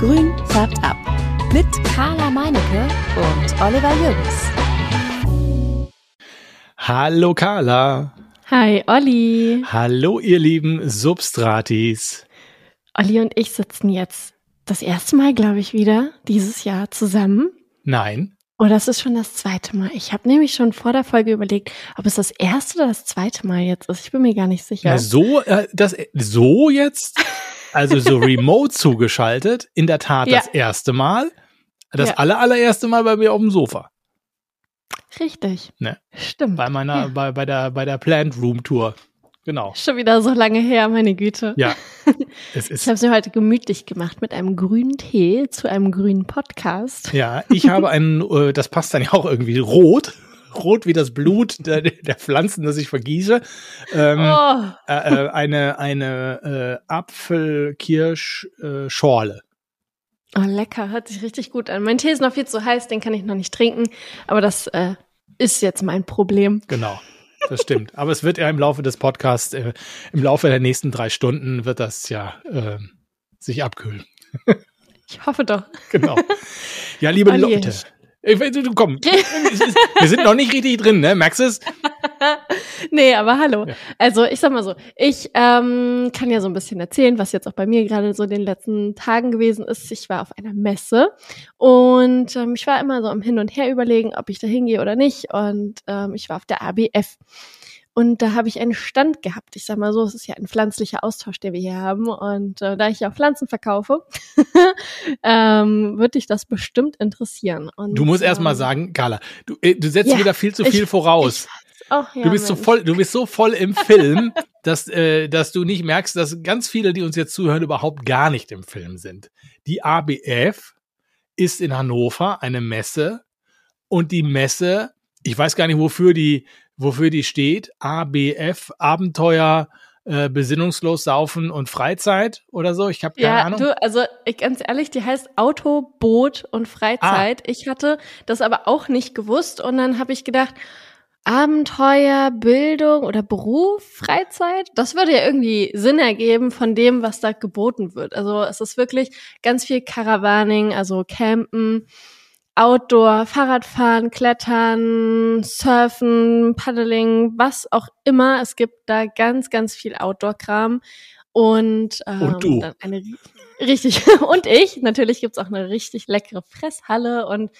Grün färbt ab. Mit Carla Meinecke und Oliver Jürgens. Hallo Carla. Hi Olli. Hallo ihr lieben Substratis. Olli und ich sitzen jetzt das erste Mal, glaube ich, wieder dieses Jahr zusammen. Nein. Oh, das ist schon das zweite Mal. Ich habe nämlich schon vor der Folge überlegt, ob es das erste oder das zweite Mal jetzt ist. Ich bin mir gar nicht sicher. Na, so, äh, das, so jetzt? Also so remote zugeschaltet. In der Tat Ja. das erste Mal. Das Ja. aller, allererste Mal bei mir auf dem Sofa. Richtig. Ne. Stimmt. Bei meiner, Ja. bei, bei der, bei der Plant Room Tour. Genau. Schon wieder so lange her, meine Güte. Ja. Es Ich habe es mir heute gemütlich gemacht mit einem grünen Tee zu einem grünen Podcast. ja, ich habe einen, äh, das passt dann ja auch irgendwie rot. Rot wie das Blut der, der Pflanzen, das ich vergieße. Ähm, Oh, äh, äh, eine eine äh, Apfel-Kirsch-Schorle. oh, lecker. Hört sich richtig gut an. Mein Tee ist noch viel zu heiß, den kann ich noch nicht trinken. Aber das äh, ist jetzt mein Problem. genau, das stimmt. Aber es wird ja im Laufe des Podcasts, äh, im Laufe der nächsten drei Stunden wird das ja äh, sich abkühlen. Ich hoffe doch. Genau. Ja, liebe. Leute. Ich, weiß, du komm, wir sind noch nicht richtig drin, ne? Merkst du es? Nee, aber hallo. Ja. Also ich sag mal so, ich ähm, kann ja so ein bisschen erzählen, was jetzt auch bei mir gerade so in den letzten Tagen gewesen ist. Ich war auf einer Messe und ähm, ich war immer so am Hin und Her überlegen, ob ich da hingehe oder nicht. Und ähm, ich war auf der ABF. Und da habe ich einen Stand gehabt. Ich sag mal so, es ist ja ein pflanzlicher Austausch, den wir hier haben. Und äh, da ich ja auch Pflanzen verkaufe, ähm, würde dich das bestimmt interessieren. Und, Du musst erst mal ähm, sagen, Carla, du, äh, du setzt Ja, wieder viel zu ich- viel voraus. Ich, oh, ja, du bist so Mensch. voll, du bist so voll im Film, dass, äh, dass du nicht merkst, dass ganz viele, die uns jetzt zuhören, überhaupt gar nicht im Film sind. Die ABF ist in Hannover eine Messe und die Messe, ich weiß gar nicht, wofür die, wofür die steht. ABF, Abenteuer, äh, besinnungslos saufen und Freizeit oder so. Ich habe keine Ja, Ahnung. du, also ich, ganz ehrlich, die heißt Auto, Boot und Freizeit. Ah. Ich hatte das aber auch nicht gewusst und dann habe ich gedacht, Abenteuer, Bildung oder Beruf, Freizeit, das würde ja irgendwie Sinn ergeben von dem, was da geboten wird. Also es ist wirklich ganz viel Caravaning, also Campen, Outdoor, Fahrradfahren, Klettern, Surfen, Paddling, was auch immer. Es gibt da ganz, ganz viel Outdoor-Kram. Und, ähm, Und du. dann eine ri- richtig und ich. Natürlich gibt's auch eine richtig leckere Fresshalle und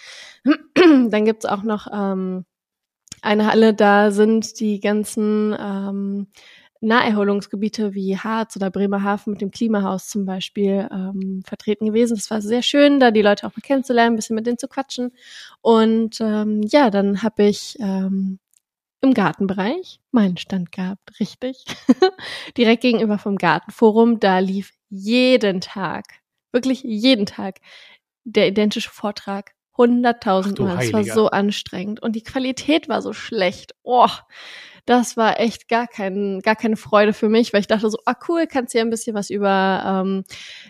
dann gibt's auch noch ähm, eine Halle, da sind die ganzen ähm, Naherholungsgebiete wie Harz oder Bremerhaven mit dem Klimahaus zum Beispiel ähm, vertreten gewesen. Das war sehr schön, da die Leute auch mal kennenzulernen, ein bisschen mit denen zu quatschen. Und ähm, ja, dann habe ich ähm, im Gartenbereich meinen Stand gehabt, richtig. Direkt gegenüber vom Gartenforum, da lief jeden Tag, wirklich jeden Tag, der identische Vortrag. Ach 100.000 du Mal. Es war so anstrengend. Und die Qualität war so schlecht. Oh, das war echt gar, kein, gar keine Freude für mich, weil ich dachte so, ah cool, kannst dir ein bisschen was über ähm,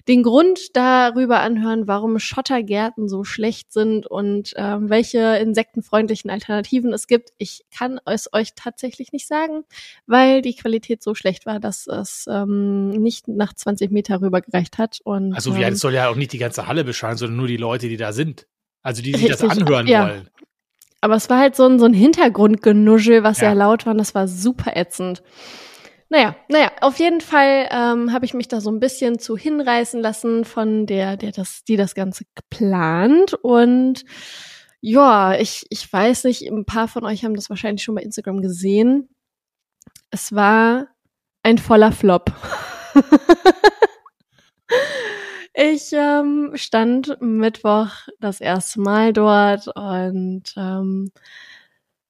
den Grund darüber anhören, warum Schottergärten so schlecht sind und ähm, welche insektenfreundlichen Alternativen es gibt. Ich kann es euch tatsächlich nicht sagen, weil die Qualität so schlecht war, dass es ähm, nicht nach 20 Meter rübergereicht hat. Und, Also ja, ähm, das soll ja auch nicht die ganze Halle bescheiden, sondern nur die Leute, die da sind. Also die sich das Richtig, anhören ja. wollen. Aber es war halt so ein, so ein Hintergrundgenuschel, was Ja. sehr laut war und das war super ätzend. Naja, naja, auf jeden Fall ähm, habe ich mich da so ein bisschen zu hinreißen lassen von der, der das, die das Ganze geplant. Und ja, ich, ich weiß nicht, ein paar von euch haben das wahrscheinlich schon bei Instagram gesehen. Es war ein voller Flop. Ich ähm, stand Mittwoch das erste Mal dort und ähm,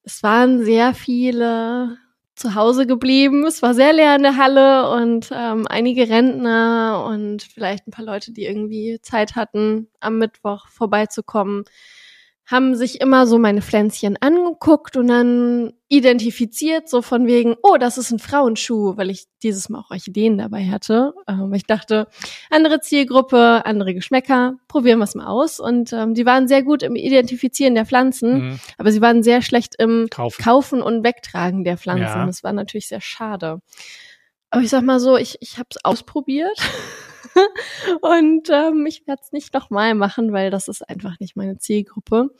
es waren sehr viele zu Hause geblieben. Es war sehr leer in der Halle und ähm, einige Rentner und vielleicht ein paar Leute, die irgendwie Zeit hatten, am Mittwoch vorbeizukommen, haben sich immer so meine Pflänzchen angeguckt und dann identifiziert, so von wegen, oh, das ist ein Frauenschuh, weil ich dieses Mal auch Orchideen dabei hatte. Ähm, ich dachte, andere Zielgruppe, andere Geschmäcker, probieren wir es mal aus. Und ähm, die waren sehr gut im Identifizieren der Pflanzen, Mhm. aber sie waren sehr schlecht im Kaufen. Kaufen und Wegtragen der Pflanzen. Ja. Das war natürlich sehr schade. Aber ich sag mal so, ich, ich habe es ausprobiert. und ähm, ich werde es nicht nochmal machen, weil das ist einfach nicht meine Zielgruppe.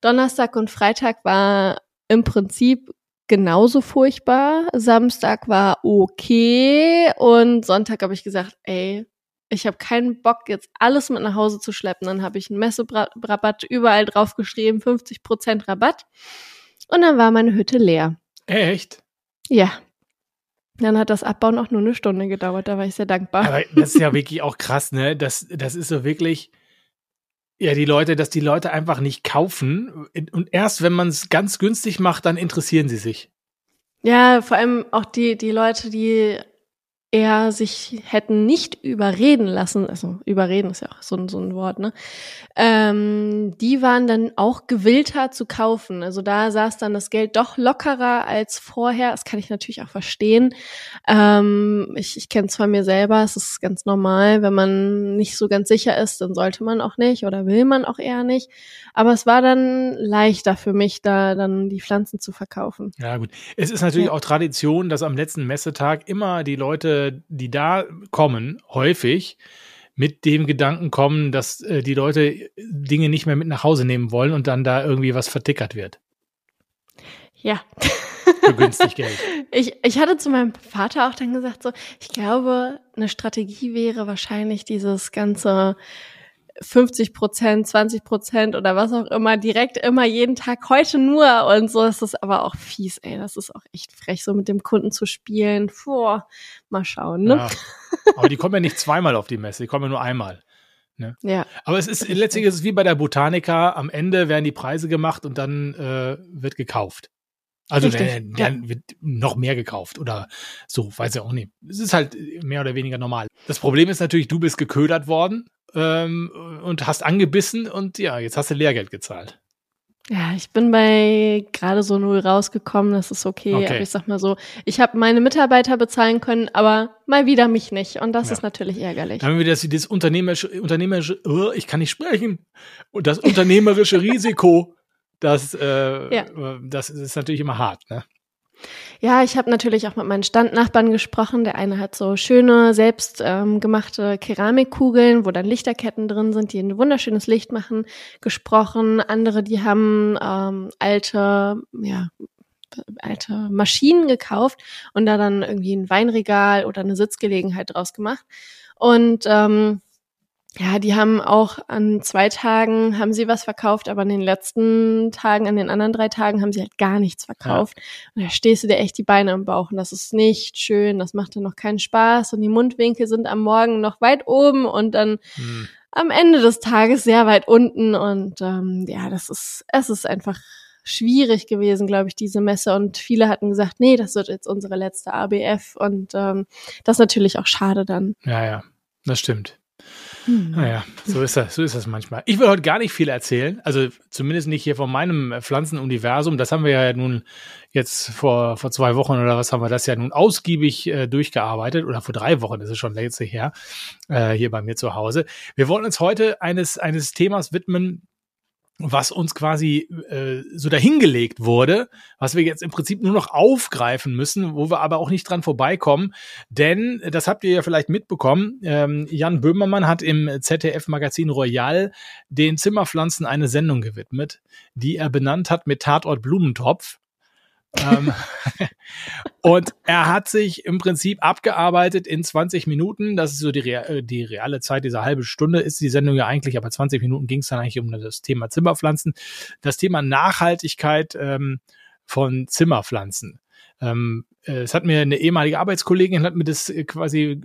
Donnerstag und Freitag war im Prinzip genauso furchtbar. Samstag war okay und Sonntag habe ich gesagt, ey, ich habe keinen Bock, jetzt alles mit nach Hause zu schleppen. Dann habe ich einen Messerabatt überall draufgeschrieben, 50% Rabatt. Und dann war meine Hütte leer. Echt? Ja. Dann hat das Abbauen auch nur eine Stunde gedauert, da war ich sehr dankbar. Aber das ist ja wirklich auch krass, ne? Das, das ist so wirklich, ja, die Leute, dass die Leute einfach nicht kaufen. Und erst wenn man es ganz günstig macht, dann interessieren sie sich. Ja, vor allem auch die, die Leute, die eher sich hätten nicht überreden lassen, also überreden ist ja auch so, so ein Wort, ne? Ähm, die waren dann auch gewillter zu kaufen. Also da saß dann das Geld doch lockerer als vorher. Das kann ich natürlich auch verstehen. Ähm, ich ich kenne zwar mir selber, es ist ganz normal, wenn man nicht so ganz sicher ist, dann sollte man auch nicht oder will man auch eher nicht. Aber es war dann leichter für mich, da dann die Pflanzen zu verkaufen. Ja, gut. Es ist natürlich ja. auch Tradition, dass am letzten Messetag immer die Leute die da kommen, häufig mit dem Gedanken kommen, dass äh, die Leute Dinge nicht mehr mit nach Hause nehmen wollen und dann da irgendwie was vertickert wird. Ja. Für günstig Geld. Ich, ich hatte zu meinem Vater auch dann gesagt, so, ich glaube, eine Strategie wäre wahrscheinlich dieses ganze 50 Prozent, 20 Prozent oder was auch immer, direkt immer jeden Tag heute nur und so. Das ist aber auch fies, ey. Das ist auch echt frech, so mit dem Kunden zu spielen. Vor, mal schauen, ne? Ja. Aber die kommen ja nicht zweimal auf die Messe, die kommen ja nur einmal. Ne? Ja. Aber es ist letztlich ist es wie bei der Botanica. Am Ende werden die Preise gemacht und dann äh, wird gekauft. Also dann, dann ja. wird noch mehr gekauft oder so, weiß ich auch nicht. Es ist halt mehr oder weniger normal. Das Problem ist natürlich, du bist geködert worden ähm, und hast angebissen und ja, jetzt hast du Lehrgeld gezahlt. Ja, ich bin bei gerade so null rausgekommen, das ist okay. okay. Aber ich sag mal so, ich habe meine Mitarbeiter bezahlen können, aber mal wieder mich nicht. Und das ja. ist natürlich ärgerlich. Dann haben wir das, das unternehmerische, unternehmerische, oh, ich kann nicht sprechen, und das unternehmerische Risiko, das, äh, ja. das ist natürlich immer hart, ne? Ja, ich habe natürlich auch mit meinen Standnachbarn gesprochen. Der eine hat so schöne, selbstgemachte ähm, Keramikkugeln, wo dann Lichterketten drin sind, die ein wunderschönes Licht machen, gesprochen. Andere, die haben ähm, alte, ja, alte Maschinen gekauft und da dann irgendwie ein Weinregal oder eine Sitzgelegenheit draus gemacht. Und ähm, ja, die haben auch an zwei Tagen haben sie was verkauft, aber an den letzten Tagen, an den anderen drei Tagen haben sie halt gar nichts verkauft. Ja. Und da stehst du dir echt die Beine im Bauch und das ist nicht schön, das macht dann noch keinen Spaß und die Mundwinkel sind am Morgen noch weit oben und dann hm. am Ende des Tages sehr weit unten und ähm, ja, das ist, es ist einfach schwierig gewesen, glaube ich, diese Messe. Und viele hatten gesagt, nee, das wird jetzt unsere letzte ABF. Und ähm, das ist natürlich auch schade dann. Ja, ja, das stimmt. Hm. Naja, so ist das, so ist das manchmal. Ich will heute gar nicht viel erzählen, also zumindest nicht hier von meinem Pflanzenuniversum. Das haben wir ja nun jetzt vor, vor zwei Wochen oder was haben wir das ja nun ausgiebig äh, durchgearbeitet oder vor drei Wochen ist es schon letzte her, äh, hier bei mir zu Hause. Wir wollen uns heute eines, eines Themas widmen, was uns quasi äh, so dahingelegt wurde, was wir jetzt im Prinzip nur noch aufgreifen müssen, wo wir aber auch nicht dran vorbeikommen. Denn, das habt ihr ja vielleicht mitbekommen, ähm, Jan Böhmermann hat im ZDF-Magazin Royal den Zimmerpflanzen eine Sendung gewidmet, die er benannt hat mit Tatort Blumentopf und er hat sich im Prinzip abgearbeitet in 20 Minuten. Das ist so die, Re die reale Zeit, diese halbe Stunde ist die Sendung ja eigentlich, aber 20 Minuten ging es dann eigentlich um das Thema Zimmerpflanzen. Das Thema Nachhaltigkeit ähm, von Zimmerpflanzen. Ähm, äh, es hat mir eine ehemalige Arbeitskollegin hat mir das äh, quasi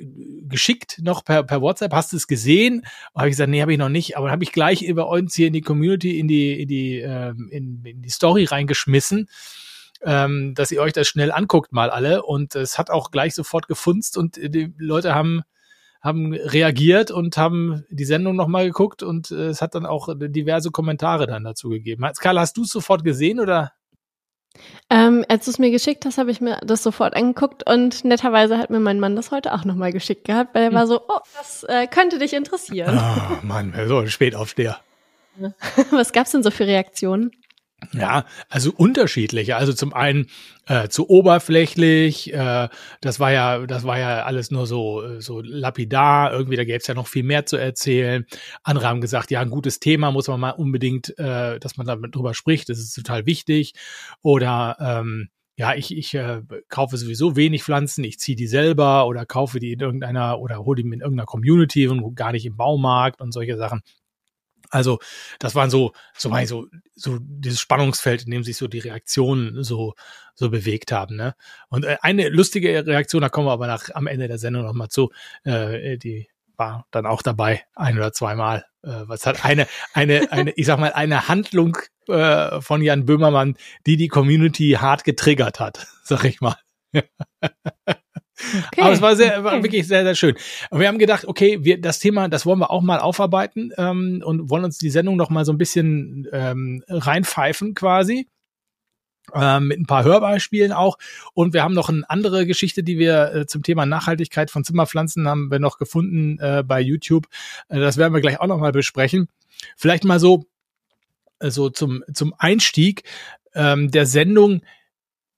geschickt noch per, per WhatsApp. Hast du es gesehen? Habe ich gesagt, nee, habe ich noch nicht. Aber habe ich gleich über uns hier in die Community, in die in die ähm, in, in die Story reingeschmissen ähm, dass ihr euch das schnell anguckt mal alle. Und es hat auch gleich sofort gefunzt und die Leute haben haben reagiert und haben die Sendung nochmal geguckt und äh, es hat dann auch diverse Kommentare dann dazu gegeben. Karl, hast du es sofort gesehen oder? Ähm, als du es mir geschickt hast, habe ich mir das sofort angeguckt und netterweise hat mir mein Mann das heute auch nochmal geschickt gehabt, weil er war hm. so, oh, das äh, könnte dich interessieren. Ah, Mann, so ein Spätaufsteher. Was gab's denn so für Reaktionen? Ja, also unterschiedliche. Also zum einen äh, zu oberflächlich, äh, das war ja, das war ja alles nur so, äh, so lapidar, irgendwie, da gäbe es ja noch viel mehr zu erzählen. Andere haben gesagt, ja, ein gutes Thema muss man mal unbedingt, äh, dass man damit drüber spricht, das ist total wichtig. Oder ähm, ja, ich, ich äh, kaufe sowieso wenig Pflanzen, ich ziehe die selber oder kaufe die in irgendeiner oder hole die in irgendeiner Community und gar nicht im Baumarkt und solche Sachen. Also das waren so, so, so, so dieses Spannungsfeld, in dem sich so die Reaktionen so, so bewegt haben. Ne? Und äh, eine lustige Reaktion, da kommen wir aber nach, am Ende der Sendung nochmal zu, äh, die war dann auch dabei, ein oder zweimal. Äh, was hat eine, eine, eine, ich sag mal, eine Handlung äh, von Jan Böhmermann, die die Community hart getriggert hat, sag ich mal. Okay. Aber es war sehr, war wirklich sehr, sehr schön. Und wir haben gedacht, okay, wir, das Thema, das wollen wir auch mal aufarbeiten ähm, und wollen uns die Sendung noch mal so ein bisschen ähm, reinpfeifen quasi. Ähm, mit ein paar Hörbeispielen auch. Und wir haben noch eine andere Geschichte, die wir äh, zum Thema Nachhaltigkeit von Zimmerpflanzen haben wir noch gefunden äh, bei YouTube. Äh, das werden wir gleich auch noch mal besprechen. Vielleicht mal so, äh, so zum, zum Einstieg ähm, der Sendung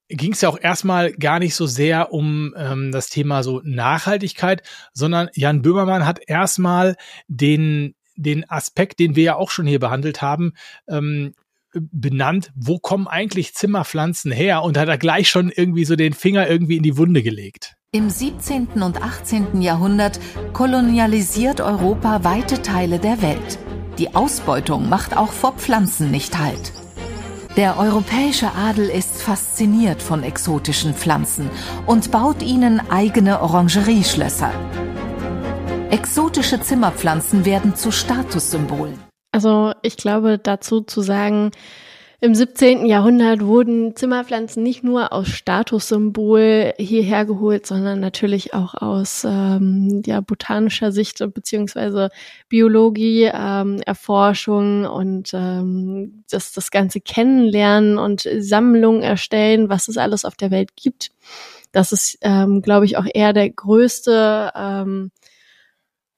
ging es ja auch erstmal gar nicht so sehr um ähm, das Thema so Nachhaltigkeit, sondern Jan Böhmermann hat erstmal den, den Aspekt, den wir ja auch schon hier behandelt haben, ähm, benannt, wo kommen eigentlich Zimmerpflanzen her? Und hat er gleich schon irgendwie so den Finger irgendwie in die Wunde gelegt. Im 17. und 18. Jahrhundert kolonialisiert Europa weite Teile der Welt. Die Ausbeutung macht auch vor Pflanzen nicht Halt. Der europäische Adel ist fasziniert von exotischen Pflanzen und baut ihnen eigene Orangerieschlösser. Exotische Zimmerpflanzen werden zu Statussymbolen. Also ich glaube dazu zu sagen, im 17. Jahrhundert wurden Zimmerpflanzen nicht nur aus Statussymbol hierher geholt, sondern natürlich auch aus ähm, ja, botanischer Sicht beziehungsweise Biologie, ähm, Erforschung und ähm, das, das ganze Kennenlernen und Sammlungen erstellen, was es alles auf der Welt gibt. Das ist, ähm, glaube ich, auch eher der größte ähm,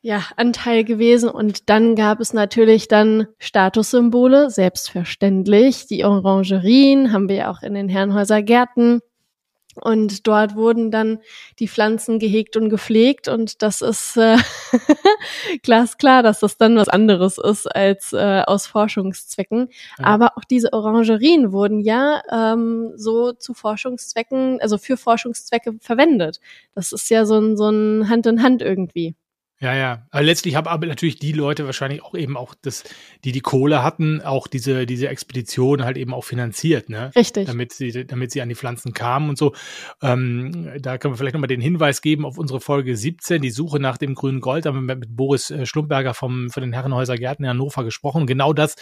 ja, Anteil gewesen. Und dann gab es natürlich dann Statussymbole, selbstverständlich. Die Orangerien haben wir ja auch in den Herrenhäuser Gärten. Und dort wurden dann die Pflanzen gehegt und gepflegt. Und das ist äh, glasklar, dass das dann was anderes ist als äh, aus Forschungszwecken. Ja. Aber auch diese Orangerien wurden ja ähm, so zu Forschungszwecken, also für Forschungszwecke verwendet. Das ist ja so ein, so ein Hand in Hand irgendwie. Ja, ja. Aber letztlich haben aber natürlich die Leute wahrscheinlich auch eben auch das, die die Kohle hatten, auch diese, diese Expedition halt eben auch finanziert, ne? Richtig. Damit sie, damit sie an die Pflanzen kamen und so. Ähm, da können wir vielleicht nochmal den Hinweis geben auf unsere Folge 17, die Suche nach dem grünen Gold. Da haben wir mit Boris äh, Schlumberger vom, von den Herrenhäuser Gärten in Hannover gesprochen. Genau das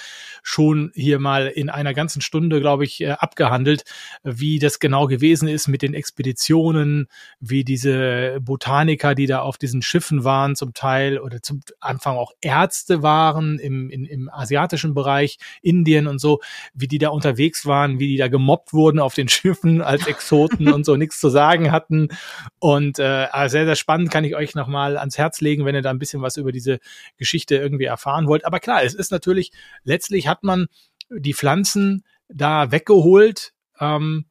schon hier mal in einer ganzen Stunde, glaube ich, äh, abgehandelt, wie das genau gewesen ist mit den Expeditionen, wie diese Botaniker, die da auf diesen Schiffen waren, zum zum Teil oder zum Anfang auch Ärzte waren im, in, im asiatischen Bereich, Indien und so, wie die da unterwegs waren, wie die da gemobbt wurden auf den Schiffen als Exoten und so nichts zu sagen hatten. Und äh, sehr, sehr spannend kann ich euch nochmal ans Herz legen, wenn ihr da ein bisschen was über diese Geschichte irgendwie erfahren wollt. Aber klar, es ist natürlich, letztlich hat man die Pflanzen da weggeholt, ähm,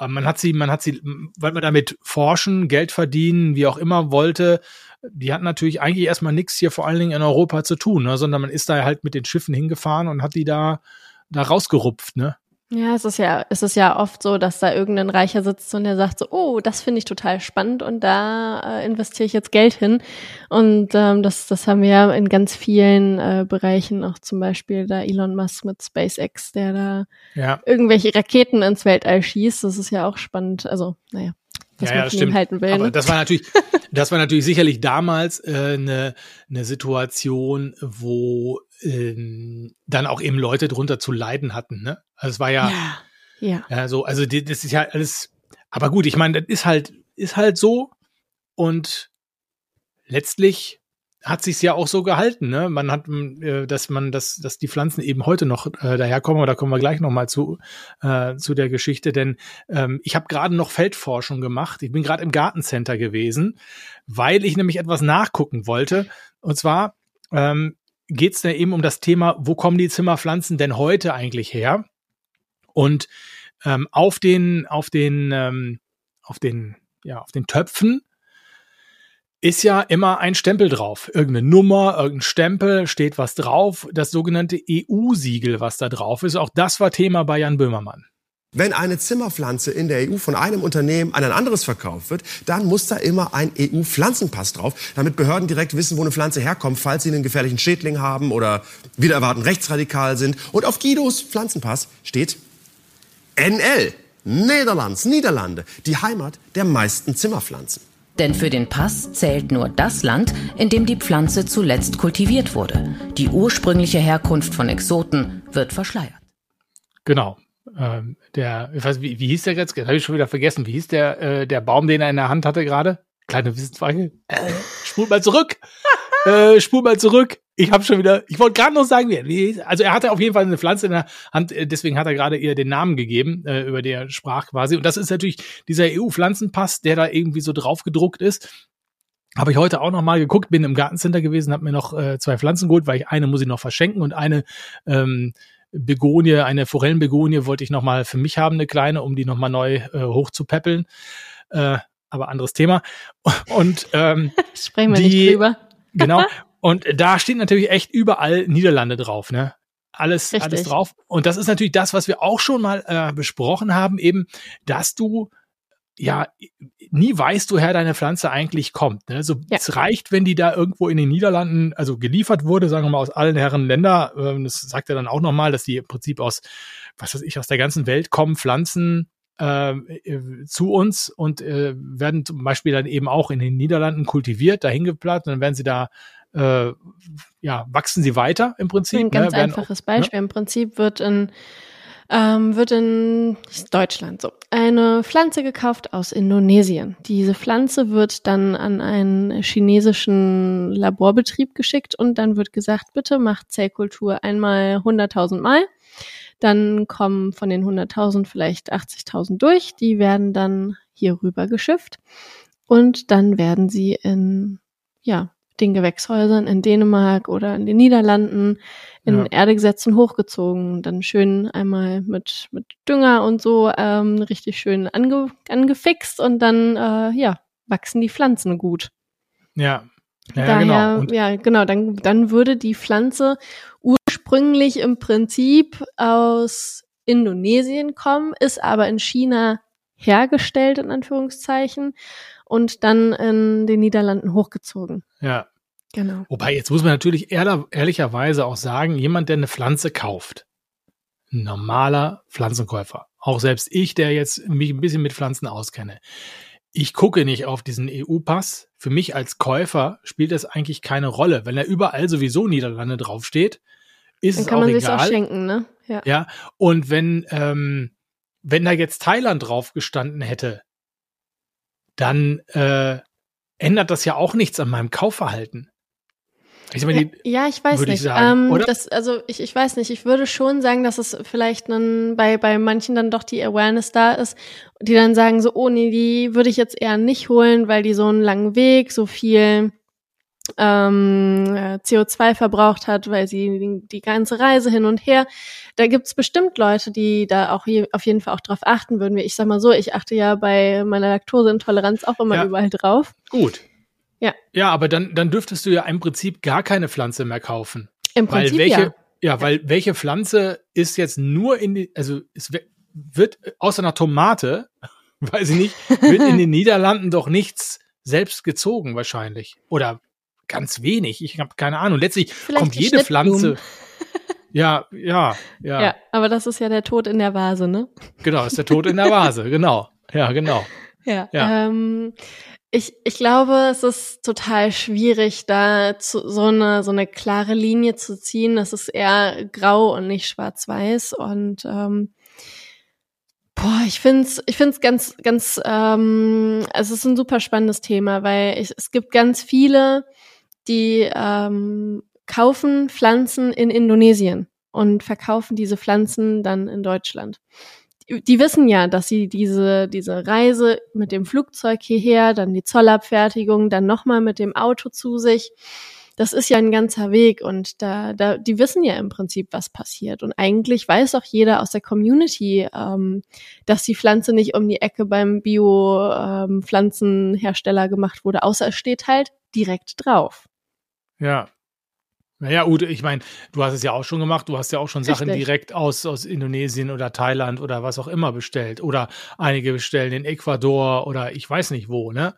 man hat sie, man hat sie, weil man damit forschen, Geld verdienen, wie auch immer wollte, die hatten natürlich eigentlich erstmal nichts hier vor allen Dingen in Europa zu tun, ne, sondern man ist da halt mit den Schiffen hingefahren und hat die da, da rausgerupft, ne? Ja, es ist ja, es ist ja oft so, dass da irgendein Reicher sitzt und der sagt so, oh, das finde ich total spannend und da äh, investiere ich jetzt Geld hin. Und ähm, das, das haben wir ja in ganz vielen äh, Bereichen, auch zum Beispiel da Elon Musk mit SpaceX, der da ja. irgendwelche Raketen ins Weltall schießt. Das ist ja auch spannend. Also, naja was ja, man ja, von ihm halten will. Aber ne? das war natürlich, das war natürlich sicherlich damals eine äh, ne Situation, wo ähm, dann auch eben Leute drunter zu leiden hatten. Ne? Also es war ja, ja, ja. ja so, also die, das ist ja alles. Aber gut, ich meine, das ist halt, ist halt so und letztlich hat sich's ja auch so gehalten, ne? Man hat, äh, dass man, dass, dass die Pflanzen eben heute noch äh, daherkommen, oder kommen wir gleich nochmal zu, äh, zu der Geschichte, denn ähm, ich habe gerade noch Feldforschung gemacht. Ich bin gerade im Gartencenter gewesen, weil ich nämlich etwas nachgucken wollte. Und zwar ähm, geht es da eben um das Thema, wo kommen die Zimmerpflanzen denn heute eigentlich her? Und ähm, auf den, auf den, ähm, auf den, ja, auf den Töpfen ist ja immer ein Stempel drauf. Irgendeine Nummer, irgendein Stempel, steht was drauf. Das sogenannte EU-Siegel, was da drauf ist. Auch das war Thema bei Jan Böhmermann. Wenn eine Zimmerpflanze in der EU von einem Unternehmen an ein anderes verkauft wird, dann muss da immer ein EU-Pflanzenpass drauf, damit Behörden direkt wissen, wo eine Pflanze herkommt, falls sie einen gefährlichen Schädling haben oder wieder erwarten rechtsradikal sind. Und auf Guidos Pflanzenpass steht NL, Niederlands, Niederlande, die Heimat der meisten Zimmerpflanzen. Denn für den Pass zählt nur das Land, in dem die Pflanze zuletzt kultiviert wurde. Die ursprüngliche Herkunft von Exoten wird verschleiert. Genau. Ähm, der, ich weiß, wie, wie hieß der jetzt? Habe ich schon wieder vergessen. Wie hieß der, äh, der Baum, den er in der Hand hatte gerade? Kleine Wissensfrage. Äh, spul mal zurück. äh, spul mal zurück. Ich habe schon wieder, ich wollte gerade noch sagen, wie, also er hatte auf jeden Fall eine Pflanze in der Hand, äh, deswegen hat er gerade ihr den Namen gegeben, äh, über der sprach quasi. Und das ist natürlich dieser EU-Pflanzenpass, der da irgendwie so drauf gedruckt ist. Habe ich heute auch noch mal geguckt, bin im Gartencenter gewesen, habe mir noch äh, zwei Pflanzen geholt, weil ich eine muss ich noch verschenken und eine ähm, Begonie, eine Forellenbegonie wollte ich noch mal für mich haben, eine kleine, um die noch mal neu äh, hochzupäppeln. Äh, aber anderes Thema. Und ähm, Sprechen wir die, nicht drüber. genau. Und da steht natürlich echt überall Niederlande drauf, ne? Alles, Richtig. alles drauf. Und das ist natürlich das, was wir auch schon mal äh, besprochen haben, eben, dass du ja nie weißt, woher deine Pflanze eigentlich kommt. Ne? So, Ja. Es reicht, wenn die da irgendwo in den Niederlanden, also geliefert wurde, sagen wir mal aus allen Herren Länder. Ähm, das sagt er dann auch nochmal, dass die im Prinzip aus, was weiß ich, aus der ganzen Welt kommen, Pflanzen ähm, äh, zu uns und äh, werden zum Beispiel dann eben auch in den Niederlanden kultiviert, dahin geplant, und dann werden sie da äh, ja, wachsen sie weiter im Prinzip. Ein ganz ne, einfaches Beispiel. Im Prinzip wird in, ähm, wird in Deutschland so eine Pflanze gekauft aus Indonesien. Diese Pflanze wird dann an einen chinesischen Laborbetrieb geschickt und dann wird gesagt, bitte macht Zellkultur einmal 100.000 Mal. Dann kommen von den 100.000 vielleicht 80.000 durch. Die werden dann hier rüber geschifft und dann werden sie in, ja, den Gewächshäusern in Dänemark oder in den Niederlanden in Ja. Erde gesetzt und hochgezogen. Dann schön einmal mit, mit Dünger und so ähm, richtig schön ange, angefixt und dann äh, ja, wachsen die Pflanzen gut. Ja. Ja, ja, Daher, genau. Und, ja, genau, dann, dann würde die Pflanze ursprünglich im Prinzip aus Indonesien kommen, ist aber in China hergestellt, in Anführungszeichen, und dann in den Niederlanden hochgezogen. ja. Genau. Wobei, jetzt muss man natürlich ehrler, ehrlicherweise auch sagen, jemand, der eine Pflanze kauft, ein normaler Pflanzenkäufer, auch selbst ich, der jetzt mich ein bisschen mit Pflanzen auskenne, ich gucke nicht auf diesen EU-Pass. Für mich als Käufer spielt das eigentlich keine Rolle. Wenn da überall sowieso Niederlande draufsteht, ist Dann es kann auch man sich auch egal. schenken, ne? Ja. Ja, und wenn, ähm, wenn da jetzt Thailand drauf gestanden hätte, dann äh, ändert das ja auch nichts an meinem Kaufverhalten. Ich die, Ja, ja, ich weiß würde ich nicht. sagen, ähm? Das, also ich, ich weiß nicht. Ich würde schon sagen, dass es vielleicht dann bei, bei manchen dann doch die Awareness da ist, die dann sagen so, oh nee, die würde ich jetzt eher nicht holen, weil die so einen langen Weg, so viel ähm, äh, CO2 verbraucht hat, weil sie die, ganze Reise hin und her. Da gibt's bestimmt Leute, die da auch je, auf jeden Fall auch drauf achten würden. Ich sag mal so, ich achte ja bei meiner Laktoseintoleranz auch immer Ja. überall drauf. Gut. Ja. Ja, aber dann, dann dürftest du ja im Prinzip gar keine Pflanze mehr kaufen. Im Weil Prinzip welche, ja. ja. weil welche Pflanze ist jetzt nur in die, also es wird außer einer Tomate, weiß ich nicht, wird in den Niederlanden doch nichts selbst gezogen wahrscheinlich. Oder ganz wenig. Ich habe keine Ahnung. Letztlich Vielleicht kommt jede. Pflanze. Ja, ja, ja, Ja. aber das ist ja der Tod in der Vase, ne? Genau, ist der Tod in der Vase. Genau. Ja, genau. Ja. Ja. Ähm, ich, ich glaube, es ist total schwierig, da zu, so eine so eine klare Linie zu ziehen. Es ist eher grau und nicht schwarz-weiß. Und ähm, boah, ich find's, ich find's ganz, ganz, ähm, also es ist ein super spannendes Thema, weil ich, es gibt ganz viele, die ähm, kaufen Pflanzen in Indonesien und verkaufen diese Pflanzen dann in Deutschland die- die wissen ja, dass sie diese, diese Reise mit dem Flugzeug hierher, dann die Zollabfertigung, dann nochmal mit dem Auto zu sich das ist ja ein ganzer Weg und da, da, die wissen ja im Prinzip, was passiert. Und eigentlich weiß auch jeder aus der Community, ähm, dass die Pflanze nicht um die Ecke beim Bio-Pflanzenhersteller ähm, gemacht wurde, außer es steht halt direkt drauf. Ja, naja, Ute, ich meine, du hast es ja auch schon gemacht. Du hast ja auch schon Sachen Richtig. direkt aus, aus Indonesien oder Thailand oder was auch immer bestellt. Oder einige bestellen in Ecuador oder ich weiß nicht wo, ne?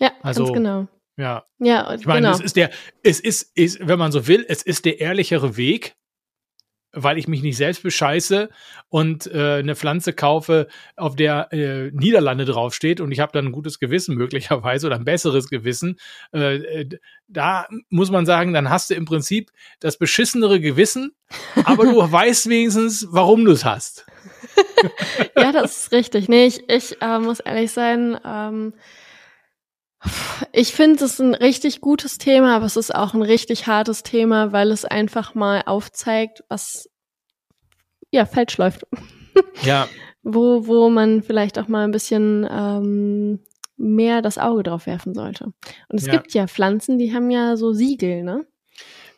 Ja, Also, ganz genau. Ja. Ja, Ich meine, genau. es ist der, es ist, ist, wenn man so will, es ist der ehrlichere Weg, weil ich mich nicht selbst bescheiße und äh, eine Pflanze kaufe, auf der äh, Niederlande draufsteht und ich habe dann ein gutes Gewissen möglicherweise oder ein besseres Gewissen. Äh, äh, da muss man sagen, dann hast du im Prinzip das beschissenere Gewissen, aber du weißt wenigstens, warum du es hast. Ja, das ist richtig. Nee, ich, ich äh, muss ehrlich sein, ähm, ich finde es ein richtig gutes Thema, aber es ist auch ein richtig hartes Thema, weil es einfach mal aufzeigt, was ja falsch läuft. Ja, Wo, wo man vielleicht auch mal ein bisschen ähm, mehr das Auge drauf werfen sollte. Und es Ja. gibt ja Pflanzen, die haben ja so Siegel, ne?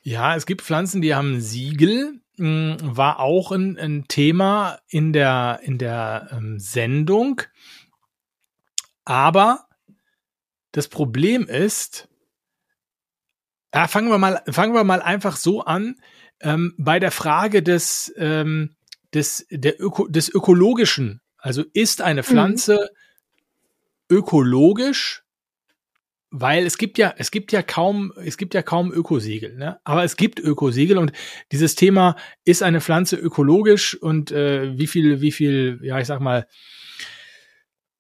Ja, es gibt Pflanzen, die haben Siegel. mh, War auch ein, ein Thema in der, in der ähm, Sendung. Aber das Problem ist, ja, fangen wir mal, fangen wir mal einfach so an, ähm, bei der Frage des, ähm, des, der Öko, des Ökologischen. Also ist eine Pflanze ökologisch? Weil es gibt ja, es gibt ja kaum, es gibt ja kaum Ökosiegel, ne? Aber es gibt Ökosiegel und dieses Thema ist eine Pflanze ökologisch und äh, wie viel, wie viel, ja, ich sag mal,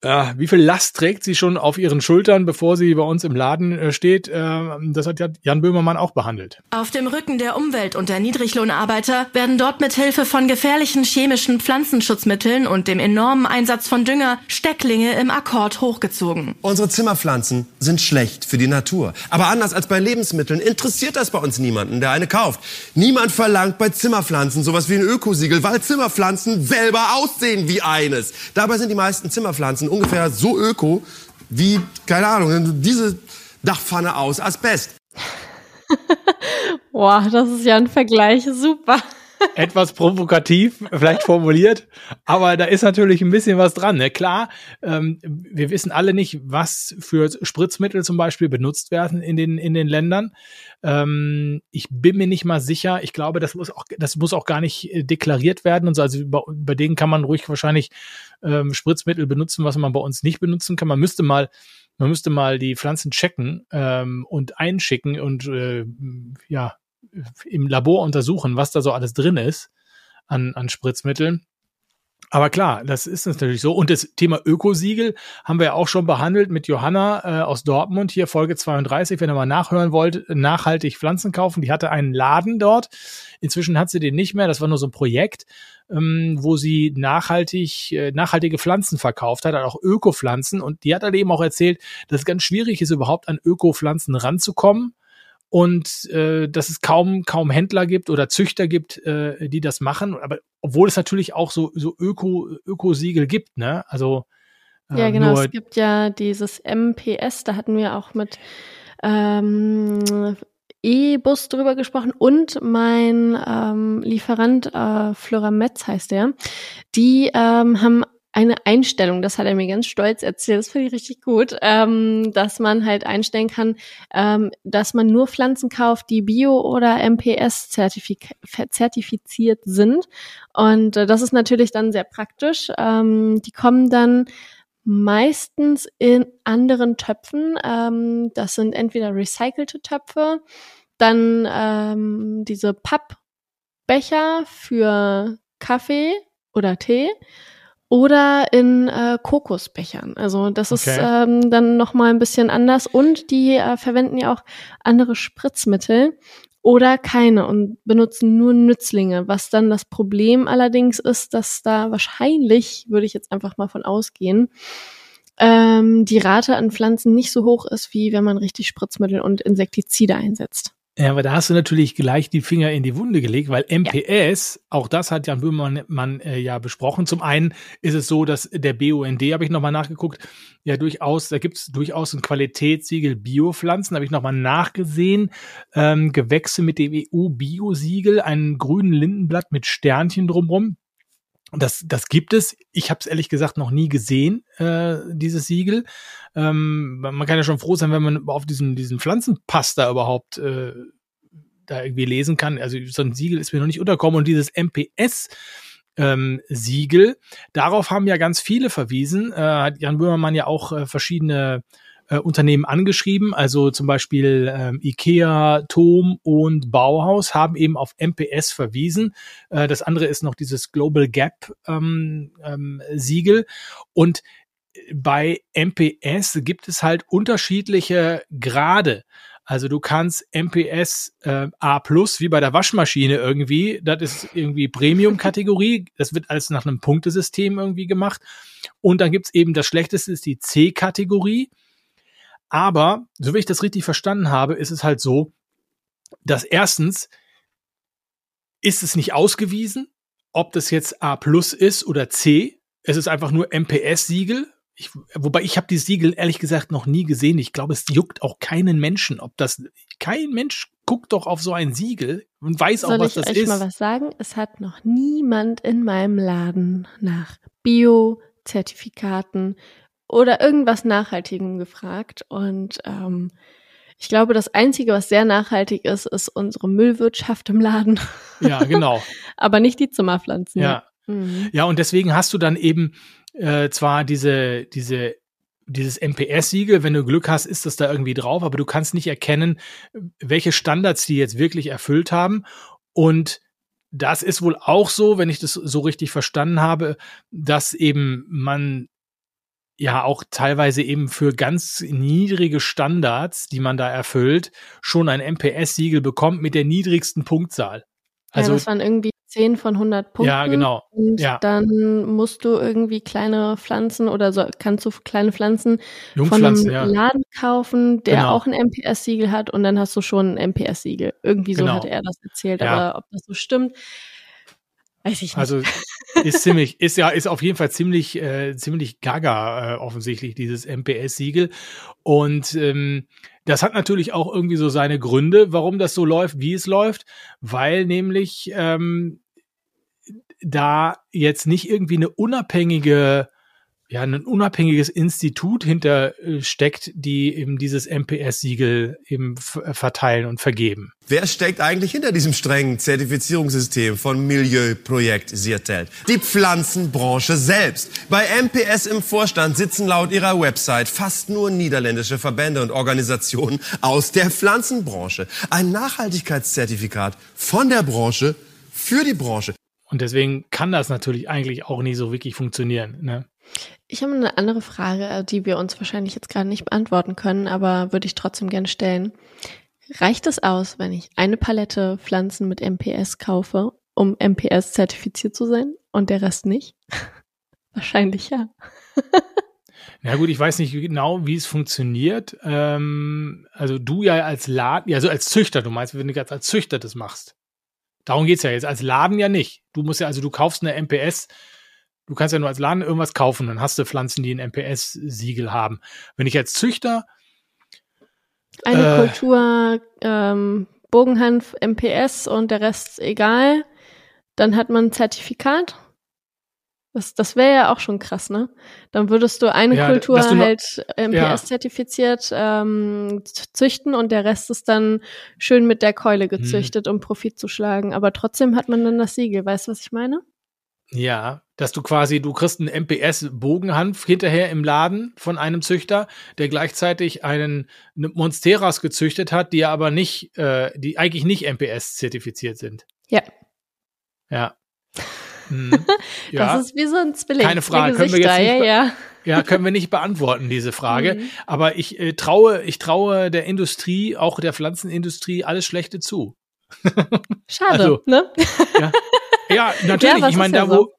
äh, wie viel Last trägt sie schon auf ihren Schultern, bevor sie bei uns im Laden äh, steht? Äh, das hat ja Jan Böhmermann auch behandelt. Auf dem Rücken der Umwelt und der Niedriglohnarbeiter werden dort mit Hilfe von gefährlichen chemischen Pflanzenschutzmitteln und dem enormen Einsatz von Dünger Stecklinge im Akkord hochgezogen. Unsere Zimmerpflanzen sind schlecht für die Natur. Aber anders als bei Lebensmitteln interessiert das bei uns niemanden, der eine kauft. Niemand verlangt bei Zimmerpflanzen sowas wie ein Ökosiegel, weil Zimmerpflanzen selber aussehen wie eines. Dabei sind die meisten Zimmerpflanzen ungefähr so öko wie, keine Ahnung, diese Dachpfanne aus Asbest. Boah, das ist ja ein Vergleich, super. Etwas provokativ vielleicht formuliert, aber da ist natürlich ein bisschen was dran. Ne? Klar, ähm, wir wissen alle nicht, was für Spritzmittel zum Beispiel benutzt werden in den, in den Ländern. Ähm, ich bin mir nicht mal sicher. Ich glaube, das muss auch, das muss auch gar nicht äh, deklariert werden und so. Also bei, bei denen kann man ruhig wahrscheinlich ähm, Spritzmittel benutzen, was man bei uns nicht benutzen kann. Man müsste mal man müsste mal die Pflanzen checken ähm, und einschicken und äh, ja im Labor untersuchen, was da so alles drin ist an, an Spritzmitteln. Aber klar, das ist natürlich so. Und das Thema Ökosiegel haben wir ja auch schon behandelt mit Johanna äh, aus Dortmund, hier Folge 32, wenn ihr mal nachhören wollt, nachhaltig Pflanzen kaufen. Die hatte einen Laden dort. Inzwischen hat sie den nicht mehr. Das war nur so ein Projekt, ähm, wo sie nachhaltig, äh, nachhaltige Pflanzen verkauft hat, auch Ökopflanzen. Und die hat dann eben auch erzählt, dass es ganz schwierig ist, überhaupt an Ökopflanzen ranzukommen und äh, dass es kaum kaum Händler gibt oder Züchter gibt, äh, die das machen. Aber obwohl es natürlich auch so so Öko Ökosiegel gibt, ne? Also äh, Ja, genau. Es gibt ja dieses MPS, da hatten wir auch mit ähm, E-Bus drüber gesprochen und mein ähm, Lieferant, äh, Flora Metz heißt der, die ähm, haben eine Einstellung, das hat er mir ganz stolz erzählt, das finde ich richtig gut, ähm, dass man halt einstellen kann, ähm, dass man nur Pflanzen kauft, die Bio- oder MPS -zertifik zertifiziert sind. Und äh, das ist natürlich dann sehr praktisch. Ähm, die kommen dann meistens in anderen Töpfen. Ähm, das sind entweder recycelte Töpfe, dann ähm, diese Pappbecher für Kaffee oder Tee oder in äh, Kokosbechern. Also das ist Okay. ähm, dann noch mal ein bisschen anders und die äh, verwenden ja auch andere Spritzmittel oder keine und benutzen nur Nützlinge. Was dann das Problem allerdings ist, dass da wahrscheinlich, würde ich jetzt einfach mal von ausgehen, ähm, die Rate an Pflanzen nicht so hoch ist, wie wenn man richtig Spritzmittel und Insektizide einsetzt. Ja, aber da hast du natürlich gleich die Finger in die Wunde gelegt, weil MPS, ja. auch das hat Jan Böhmermann äh, ja besprochen. Zum einen ist es so, dass der BUND, habe ich nochmal nachgeguckt, ja durchaus, da gibt es durchaus ein Qualitätssiegel Biopflanzen, habe ich nochmal nachgesehen. Ähm, Gewächse mit dem EU-Biosiegel, ein grünen Lindenblatt mit Sternchen drumrum. Das, das gibt es. Ich habe es ehrlich gesagt noch nie gesehen, äh, dieses Siegel. Ähm, man kann ja schon froh sein, wenn man auf diesen, diesen Pflanzenpass da überhaupt äh, da irgendwie lesen kann. Also so ein Siegel ist mir noch nicht unterkommen. Und dieses MPS, ähm, Siegel. Darauf haben ja ganz viele verwiesen. Äh, hat Jan Böhmermann ja auch äh, verschiedene äh, Unternehmen angeschrieben, also zum Beispiel ähm, IKEA, Tom und Bauhaus haben eben auf MPS verwiesen. Äh, das andere ist noch dieses Global Gap ähm, ähm, Siegel und bei MPS gibt es halt unterschiedliche Grade. Also du kannst MPS äh, A plus wie bei der Waschmaschine irgendwie, das ist irgendwie Premium-Kategorie, das wird alles nach einem Punktesystem irgendwie gemacht. Und dann gibt's eben das Schlechteste ist die C-Kategorie. Aber, so wie ich das richtig verstanden habe, ist es halt so, dass erstens ist es nicht ausgewiesen, ob das jetzt A plus ist oder C. Es ist einfach nur MPS-Siegel. Wobei ich habe die Siegel ehrlich gesagt noch nie gesehen. Ich glaube, es juckt auch keinen Menschen, ob das kein Mensch guckt doch auf so ein Siegel und weiß Soll auch, was das ist. Soll ich euch mal was sagen? Es hat noch niemand in meinem Laden nach Bio-Zertifikaten oder irgendwas Nachhaltigem gefragt. Und ähm, ich glaube, das Einzige, was sehr nachhaltig ist, ist unsere Müllwirtschaft im Laden. Ja, genau. Aber nicht die Zimmerpflanzen. Ja. Mhm. Ja, und deswegen hast du dann eben äh, zwar diese, diese dieses MPS-Siegel, wenn du Glück hast, ist das da irgendwie drauf, aber du kannst nicht erkennen, welche Standards die jetzt wirklich erfüllt haben. Und das ist wohl auch so, wenn ich das so richtig verstanden habe, dass eben man ja auch teilweise eben für ganz niedrige Standards, die man da erfüllt, schon ein MPS-Siegel bekommt mit der niedrigsten Punktzahl. Also, ja, das waren irgendwie 10 von 100 Punkten. Ja, genau. Und ja. dann musst du irgendwie kleine Pflanzen oder so, kannst du kleine Pflanzen von einem ja. Laden kaufen, der Genau. auch ein MPS-Siegel hat und dann hast du schon ein MPS-Siegel. Irgendwie so Genau. hatte er das erzählt, Ja. aber ob das so stimmt, weiß ich nicht. Also ist ziemlich, ist ja, ist auf jeden Fall ziemlich, äh, ziemlich gaga äh, offensichtlich, dieses MPS-Siegel. Und ähm, das hat natürlich auch irgendwie so seine Gründe, warum das so läuft, wie es läuft, weil nämlich ähm, da jetzt nicht irgendwie eine unabhängige ja, ein unabhängiges Institut hinter äh, steckt, die eben dieses MPS-Siegel eben f- verteilen und vergeben. Wer steckt eigentlich hinter diesem strengen Zertifizierungssystem von Milieuprojekt Siertelt? Die Pflanzenbranche selbst. Bei MPS im Vorstand sitzen laut ihrer Website fast nur niederländische Verbände und Organisationen aus der Pflanzenbranche. Ein Nachhaltigkeitszertifikat von der Branche für die Branche. Und deswegen kann das natürlich eigentlich auch nicht so wirklich funktionieren. Ne? Ich habe eine andere Frage, die wir uns wahrscheinlich jetzt gerade nicht beantworten können, aber würde ich trotzdem gerne stellen. Reicht es aus, wenn ich eine Palette Pflanzen mit MPS kaufe, um MPS zertifiziert zu sein und der Rest nicht? Wahrscheinlich ja. Ja gut, ich weiß nicht genau, wie es funktioniert. Ähm, also du ja als Laden, also als Züchter, du meinst, wenn du als Züchter das machst. Darum geht's ja jetzt. Als Laden ja nicht. Du musst ja, also du kaufst eine MPS, du kannst ja nur als Laden irgendwas kaufen, dann hast du Pflanzen, die ein MPS-Siegel haben. Wenn ich als Züchter, Eine Äh. Kultur, ähm, Bogenhanf, MPS und der Rest egal, dann hat man ein Zertifikat. Das, das wäre ja auch schon krass, ne? Dann würdest du eine Ja, Kultur du noch- halt MPS-zertifiziert ähm, züchten und der Rest ist dann schön mit der Keule Hm. gezüchtet, um Profit zu schlagen. Aber trotzdem hat man dann das Siegel. Weißt du, was ich meine? ja, dass du quasi, du kriegst einen MPS-Bogenhanf hinterher im Laden von einem Züchter, der gleichzeitig einen eine Monsteras gezüchtet hat, die aber nicht, äh, die eigentlich nicht MPS-zertifiziert sind. Ja. Ja. Hm. ja. Das ist wie so ein Zwilling. Keine Frage, können wir jetzt nicht ja, ja. Ja, können wir nicht beantworten, diese Frage. Mhm. Aber ich äh, traue, ich traue der Industrie, auch der Pflanzenindustrie, alles Schlechte zu. Schade, Also, ne? Ja, natürlich. aber es ich meine, ja da, so.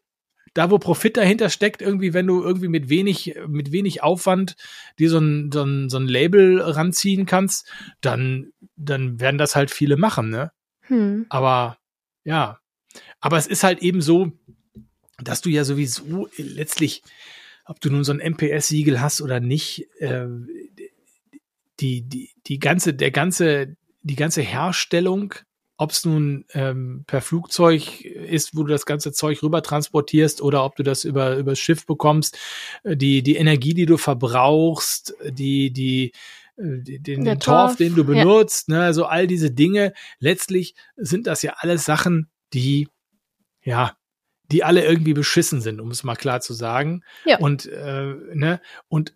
Da, wo Profit dahinter steckt, irgendwie, wenn du irgendwie mit wenig, mit wenig Aufwand dir so ein, so ein, so ein Label ranziehen kannst, dann dann werden das halt viele machen, ne? Hm. Aber ja, aber es ist halt eben so, dass du ja sowieso letztlich, ob du nun so ein MPS-Siegel hast oder nicht, äh, die, die, die ganze, der ganze, die ganze Herstellung, ob es nun ähm, per Flugzeug ist, wo du das ganze Zeug rüber transportierst oder ob du das über übers Schiff bekommst, äh, die die Energie, die du verbrauchst, die die äh, den, den Torf, den du ja. benutzt, ne, also all diese Dinge. Letztlich sind das ja alles Sachen, die ja, die alle irgendwie beschissen sind, um es mal klar zu sagen. Ja. Und äh, ne und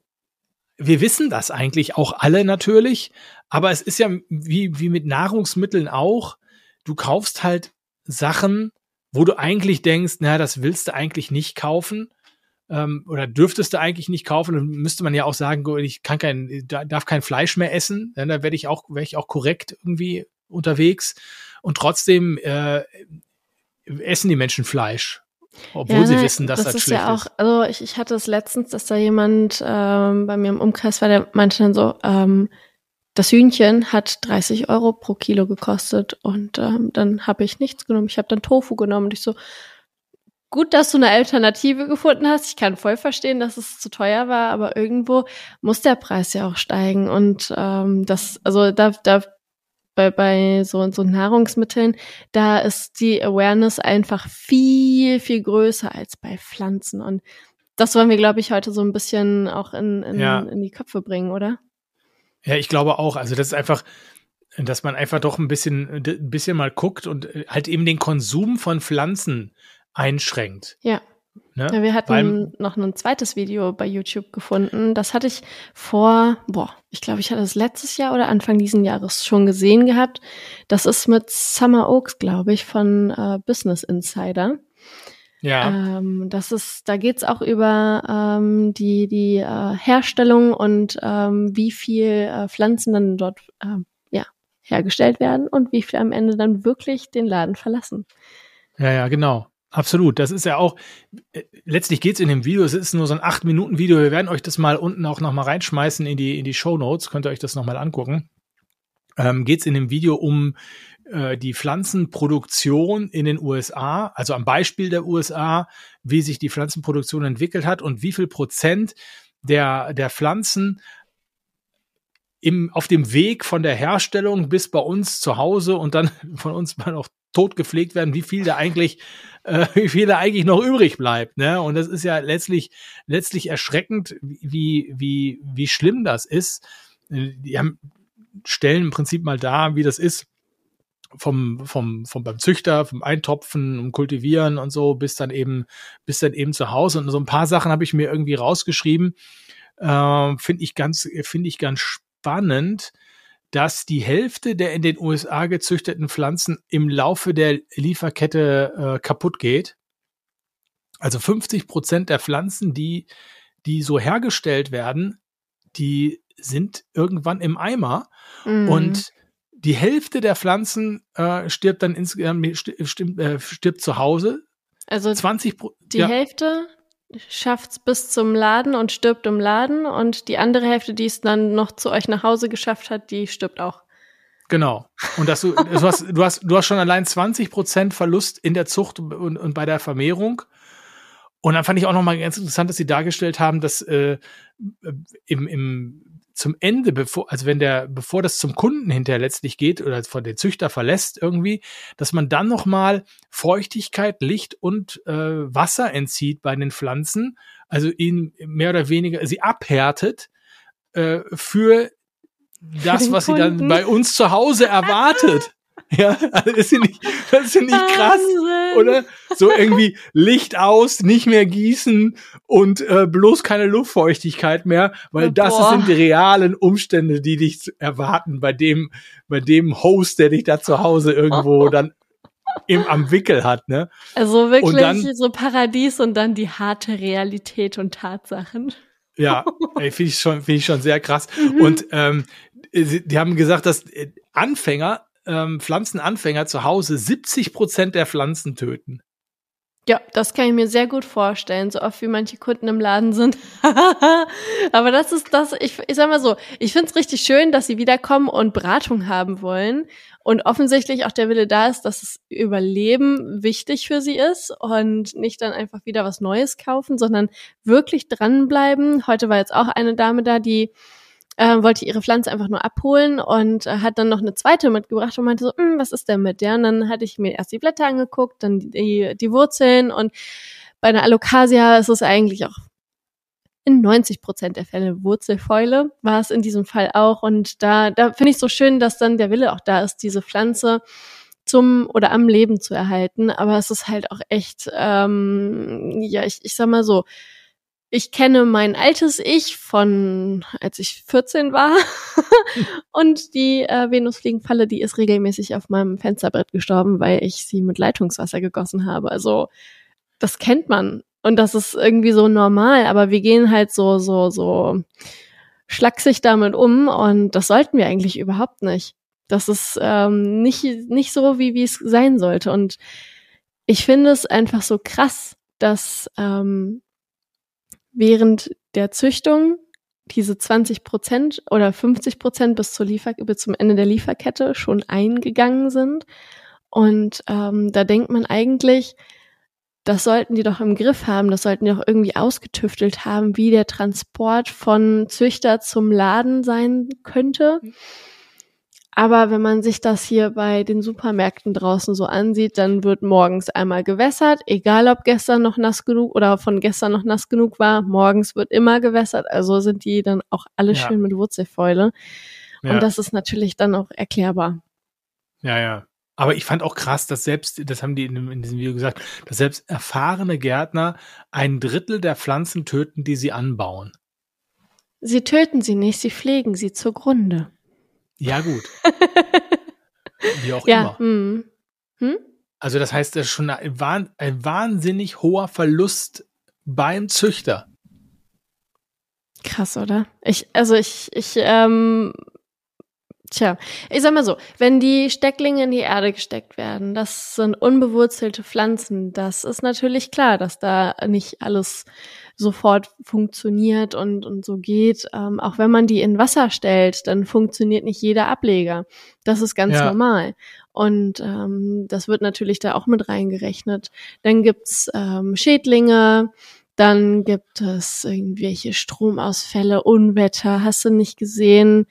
wir wissen das eigentlich auch alle natürlich, aber es ist ja wie, wie mit Nahrungsmitteln auch. Du kaufst halt Sachen, wo du eigentlich denkst, na, das willst du eigentlich nicht kaufen. Ähm, oder dürftest du eigentlich nicht kaufen, dann müsste man ja auch sagen, ich kann kein, da- darf kein Fleisch mehr essen, dann da werde ich auch, wäre ich auch korrekt irgendwie unterwegs. Und trotzdem äh, essen die Menschen Fleisch, obwohl Ja, sie ne, wissen, dass das, das ist schlecht ja auch, ist. also ich, ich hatte es letztens, dass da jemand ähm, bei mir im Umkreis war, der meinte dann so, ähm, das Hühnchen hat 30 Euro pro Kilo gekostet und ähm, dann habe ich nichts genommen. Ich habe dann Tofu genommen und ich so, gut, dass du eine Alternative gefunden hast. Ich kann voll verstehen, dass es zu teuer war, aber irgendwo muss der Preis ja auch steigen und ähm, das, also da, da bei, bei so, so Nahrungsmitteln, da ist die Awareness einfach viel, viel größer als bei Pflanzen. Und das wollen wir, glaube ich, heute so ein bisschen auch in, in, Ja. in die Köpfe bringen, oder? Ja, ich glaube auch. Also das ist einfach, dass man einfach doch ein bisschen, ein bisschen mal guckt und äh, halt eben den Konsum von Pflanzen einschränkt. Ja. Ne? Ja, wir hatten Weil- noch ein zweites Video bei YouTube gefunden. Das hatte ich vor, boah, ich glaube, ich hatte es letztes Jahr oder Anfang diesen Jahres schon gesehen gehabt. Das ist mit Summer Oaks, glaube ich, von äh, Business Insider. Ja, Ähm, das ist, da geht's auch über ähm, die, die äh, Herstellung und ähm, wie viel äh, Pflanzen dann dort ähm, ja, hergestellt werden und wie viel am Ende dann wirklich den Laden verlassen. ja, ja, genau. Absolut. Das ist ja auch, äh, letztlich geht's in dem Video, es ist nur so ein 8-Minuten-Video. Wir werden euch das mal unten auch nochmal reinschmeißen in die, in die Show Notes. Könnt ihr euch das nochmal angucken. Ähm, geht's in dem Video um äh, die Pflanzenproduktion in den USA, also am Beispiel der USA, wie sich die Pflanzenproduktion entwickelt hat und wie viel Prozent der, der Pflanzen im, auf dem Weg von der Herstellung bis bei uns zu Hause und dann von uns mal noch tot gepflegt werden, wie viel da eigentlich, äh, wie viel da eigentlich noch übrig bleibt, ne? Und das ist ja letztlich, letztlich erschreckend, wie, wie, wie schlimm das ist. Äh, Die haben, stellen im Prinzip mal dar, wie das ist vom, vom, vom beim Züchter, vom Eintopfen und Kultivieren und so, bis dann eben, bis dann eben zu Hause. Und so ein paar Sachen habe ich mir irgendwie rausgeschrieben. Äh, finde ich ganz, finde ich ganz spannend, dass die Hälfte der in den USA gezüchteten Pflanzen im Laufe der Lieferkette äh, kaputt geht. Also 50 Prozent der Pflanzen, die, die so hergestellt werden, die sind irgendwann im Eimer Mhm. und die Hälfte der Pflanzen äh, stirbt dann insgesamt sti- stimmt, äh, stirbt zu Hause. also 20 Pro die ja, Hälfte schafft's bis zum Laden und stirbt im Laden und die andere Hälfte, die es dann noch zu euch nach Hause geschafft hat, die stirbt auch. Genau. Und dass du, du hast, du hast, du hast schon allein 20 Prozent Verlust in der Zucht und, und bei der Vermehrung. Und dann fand ich auch noch mal ganz interessant, dass sie dargestellt haben, dass äh, im, im zum Ende, bevor, also wenn der, bevor das zum Kunden hinterher letztlich geht oder von den Züchter verlässt irgendwie, dass man dann noch mal Feuchtigkeit, Licht und äh, Wasser entzieht bei den Pflanzen, also ihnen mehr oder weniger sie abhärtet äh, für das, was sie dann Kunden. bei uns zu Hause erwartet. Ja, also das ist ja nicht, das ist ja nicht krass, Wahnsinn. oder? So irgendwie Licht aus, nicht mehr gießen und äh, bloß keine Luftfeuchtigkeit mehr, weil Oh, das boah. sind die realen Umstände, die dich erwarten bei dem, bei dem Host, der dich da zu Hause irgendwo dann im, am Wickel hat, ne? Also wirklich dann- so Paradies und dann die harte Realität und Tatsachen. Ja, ey, finde ich schon, finde ich schon sehr krass. Mhm. Und ähm, sie- die haben gesagt, dass äh, Anfänger, ähm, Pflanzenanfänger zu Hause 70 Prozent der Pflanzen töten. Ja, das kann ich mir sehr gut vorstellen, so oft wie manche Kunden im Laden sind. Aber das ist das, ich, ich sag mal so, ich find's richtig schön, dass sie wiederkommen und Beratung haben wollen. Und offensichtlich auch der Wille da ist, dass das Überleben wichtig für sie ist und nicht dann einfach wieder was Neues kaufen, sondern wirklich dranbleiben. Heute war jetzt auch eine Dame da, die äh, wollte ihre Pflanze einfach nur abholen und äh, hat dann noch eine zweite mitgebracht und meinte so, hm, was ist denn mit der? Und dann hatte ich mir erst die Blätter angeguckt, dann die, die Wurzeln und bei einer Alocasia ist es eigentlich auch in 90 Prozent der Fälle Wurzelfäule, war es in diesem Fall auch. Und da, da finde ich so schön, dass dann der Wille auch da ist, diese Pflanze zum oder am Leben zu erhalten. Aber es ist halt auch echt, ähm, ja, ich, ich sag mal so, ich kenne mein altes Ich von, als ich 14 war. und die äh, Venusfliegenfalle, die ist regelmäßig auf meinem Fensterbrett gestorben, weil ich sie mit Leitungswasser gegossen habe. Also das kennt man. Und das ist irgendwie so normal, aber wir gehen halt so, so, so schlaksig damit um und das sollten wir eigentlich überhaupt nicht. Das ist ähm, nicht, nicht so, wie, wie es sein sollte. Und ich finde es einfach so krass, dass ähm, während der Züchtung diese 20 Prozent oder 50 Prozent bis zur Liefer bis zum Ende der Lieferkette schon eingegangen sind. Und ähm, da denkt man eigentlich, das sollten die doch im Griff haben, das sollten die doch irgendwie ausgetüftelt haben, wie der Transport von Züchter zum Laden sein könnte. Mhm. Aber wenn man sich das hier bei den Supermärkten draußen so ansieht, dann wird morgens einmal gewässert, egal ob gestern noch nass genug oder von gestern noch nass genug war, morgens wird immer gewässert, also sind die dann auch alle ja. schön mit Wurzelfäule. Und ja. das ist natürlich dann auch erklärbar. Ja, ja. Aber ich fand auch krass, dass selbst, das haben die in, in, diesem Video gesagt, dass selbst erfahrene Gärtner ein Drittel der Pflanzen töten, die sie anbauen. Sie töten sie nicht, sie pflegen sie zugrunde. Ja, gut. Wie auch ja, immer. Hm. Hm? Also, das heißt, das ist schon ein, ein wahnsinnig hoher Verlust beim Züchter. Krass, oder? Ich, also ich, ich, ähm, tja, ich sag mal so, wenn die Stecklinge in die Erde gesteckt werden, das sind unbewurzelte Pflanzen, das ist natürlich klar, dass da nicht alles sofort funktioniert und, und so geht. Ähm, auch wenn man die in Wasser stellt, dann funktioniert nicht jeder Ableger. Das ist ganz ja. normal. Und ähm, das wird natürlich da auch mit reingerechnet. Dann gibt's ähm, Schädlinge, dann gibt es irgendwelche Stromausfälle, Unwetter, hast du nicht gesehen.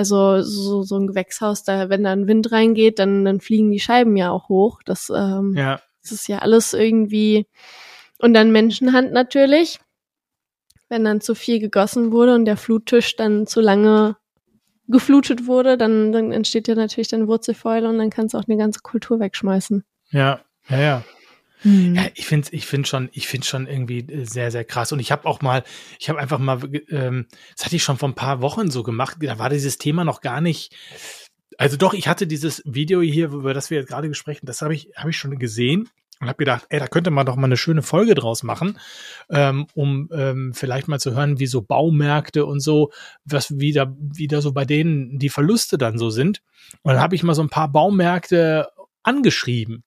Also so, so ein Gewächshaus, da wenn da ein Wind reingeht, dann, dann fliegen die Scheiben ja auch hoch. Das, ähm, ja. das ist ja alles irgendwie und dann Menschenhand natürlich. Wenn dann zu viel gegossen wurde und der Fluttisch dann zu lange geflutet wurde, dann, dann entsteht ja natürlich dann Wurzelfäule und dann kannst du auch eine ganze Kultur wegschmeißen. Ja, ja, ja. Hm. Ja, ich finde ich finde schon, ich finde schon irgendwie äh, sehr, sehr krass. Und ich habe auch mal, ich habe einfach mal, ähm, das hatte ich schon vor ein paar Wochen so gemacht, da war dieses Thema noch gar nicht. Also doch, ich hatte dieses Video hier, über das wir jetzt gerade sprechen, das habe ich, habe ich schon gesehen und habe gedacht, ey, da könnte man doch mal eine schöne Folge draus machen, ähm, um ähm, vielleicht mal zu hören, wie so Baumärkte und so, was wieder wieder so bei denen die Verluste dann so sind. Und dann habe ich mal so ein paar Baumärkte angeschrieben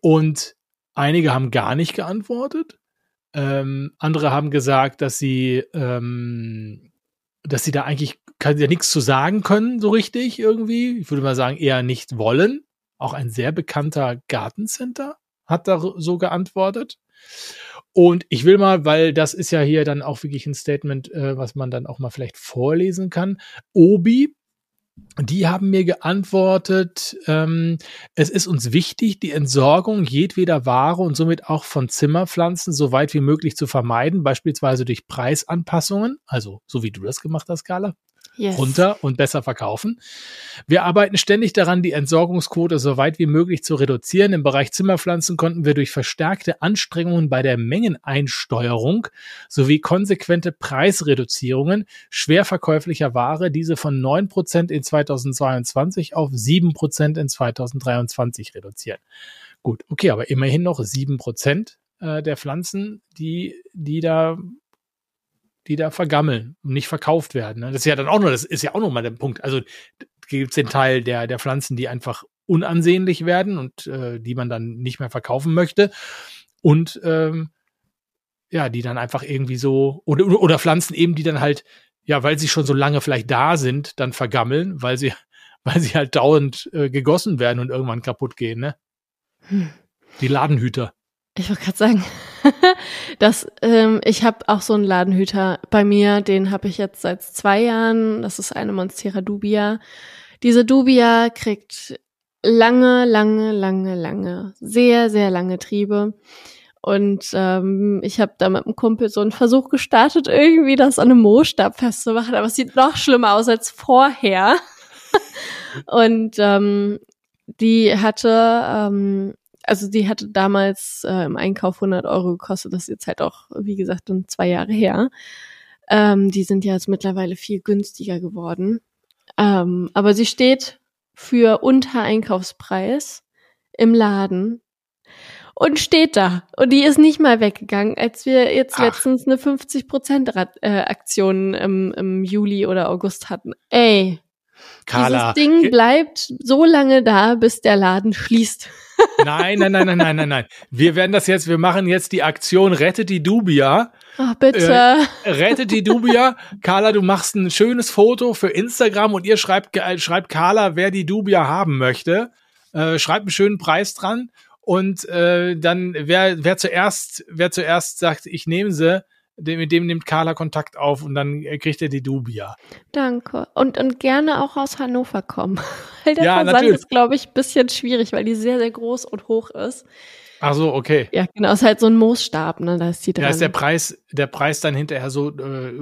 und einige haben gar nicht geantwortet. Ähm, andere haben gesagt, dass sie ähm, dass sie da eigentlich kann ja nichts zu sagen können, so richtig irgendwie. Ich würde mal sagen, eher nicht wollen. Auch ein sehr bekannter Gartencenter hat da so geantwortet. Und ich will mal, weil das ist ja hier dann auch wirklich ein Statement, äh, was man dann auch mal vielleicht vorlesen kann. Obi, die haben mir geantwortet, ähm, es ist uns wichtig, die Entsorgung jedweder Ware und somit auch von Zimmerpflanzen so weit wie möglich zu vermeiden, beispielsweise durch Preisanpassungen, also so wie du das gemacht hast, Carla yes. runter und besser verkaufen. Wir arbeiten ständig daran, die Entsorgungsquote so weit wie möglich zu reduzieren. Im Bereich Zimmerpflanzen konnten wir durch verstärkte Anstrengungen bei der Mengeneinsteuerung sowie konsequente Preisreduzierungen schwer verkäuflicher Ware diese von 9% in 2022 auf 7% in 2023 reduzieren. Gut, okay, aber immerhin noch 7% äh, der Pflanzen, die, die da die da vergammeln und nicht verkauft werden. Ne? Das ist ja dann auch noch, das ist ja auch noch mal der Punkt. Also gibt es den Teil der, der Pflanzen, die einfach unansehnlich werden und äh, die man dann nicht mehr verkaufen möchte. Und ähm, ja, die dann einfach irgendwie so, oder, oder Pflanzen eben, die dann halt, ja, weil sie schon so lange vielleicht da sind, dann vergammeln, weil sie, weil sie halt dauernd äh, gegossen werden und irgendwann kaputt gehen, ne? Hm. Die Ladenhüter. Ich wollte gerade sagen, dass ähm, ich habe auch so einen Ladenhüter bei mir, den habe ich jetzt seit zwei Jahren. Das ist eine Monstera Dubia. Diese Dubia kriegt lange, lange, lange, lange, sehr, sehr lange Triebe. Und ähm, ich habe da mit einem Kumpel so einen Versuch gestartet, irgendwie das an einem Moosstab festzumachen, aber es sieht noch schlimmer aus als vorher. Und ähm, die hatte ähm, also die hatte damals äh, im Einkauf 100 Euro gekostet. Das ist jetzt halt auch, wie gesagt, dann zwei Jahre her. Ähm, die sind ja jetzt mittlerweile viel günstiger geworden. Ähm, aber sie steht für unter Einkaufspreis im Laden und steht da. Und die ist nicht mal weggegangen, als wir jetzt Ach. letztens eine 50%-Aktion im, im Juli oder August hatten. Ey, Carla. dieses Ding bleibt so lange da, bis der Laden schließt. Nein, nein, nein, nein, nein, nein, nein. Wir werden das jetzt, wir machen jetzt die Aktion Rettet die Dubia. Ach, bitte. Rettet die Dubia. Carla, du machst ein schönes Foto für Instagram und ihr schreibt, äh, schreibt Carla, wer die Dubia haben möchte. Äh, schreibt einen schönen Preis dran. Und äh, dann, wer, wer zuerst, wer zuerst sagt, ich nehme sie, mit dem nimmt Carla Kontakt auf und dann äh, kriegt er die Dubia. Danke. Und, und gerne auch aus Hannover kommen. Weil der Ja, Versand natürlich. ist, glaube ich, ein bisschen schwierig, weil die sehr, sehr groß und hoch ist. Ach so, okay. Ja, genau. Ist halt so ein Moosstab, ne? Da ist die dran. Da ist der Preis, der Preis dann hinterher so äh,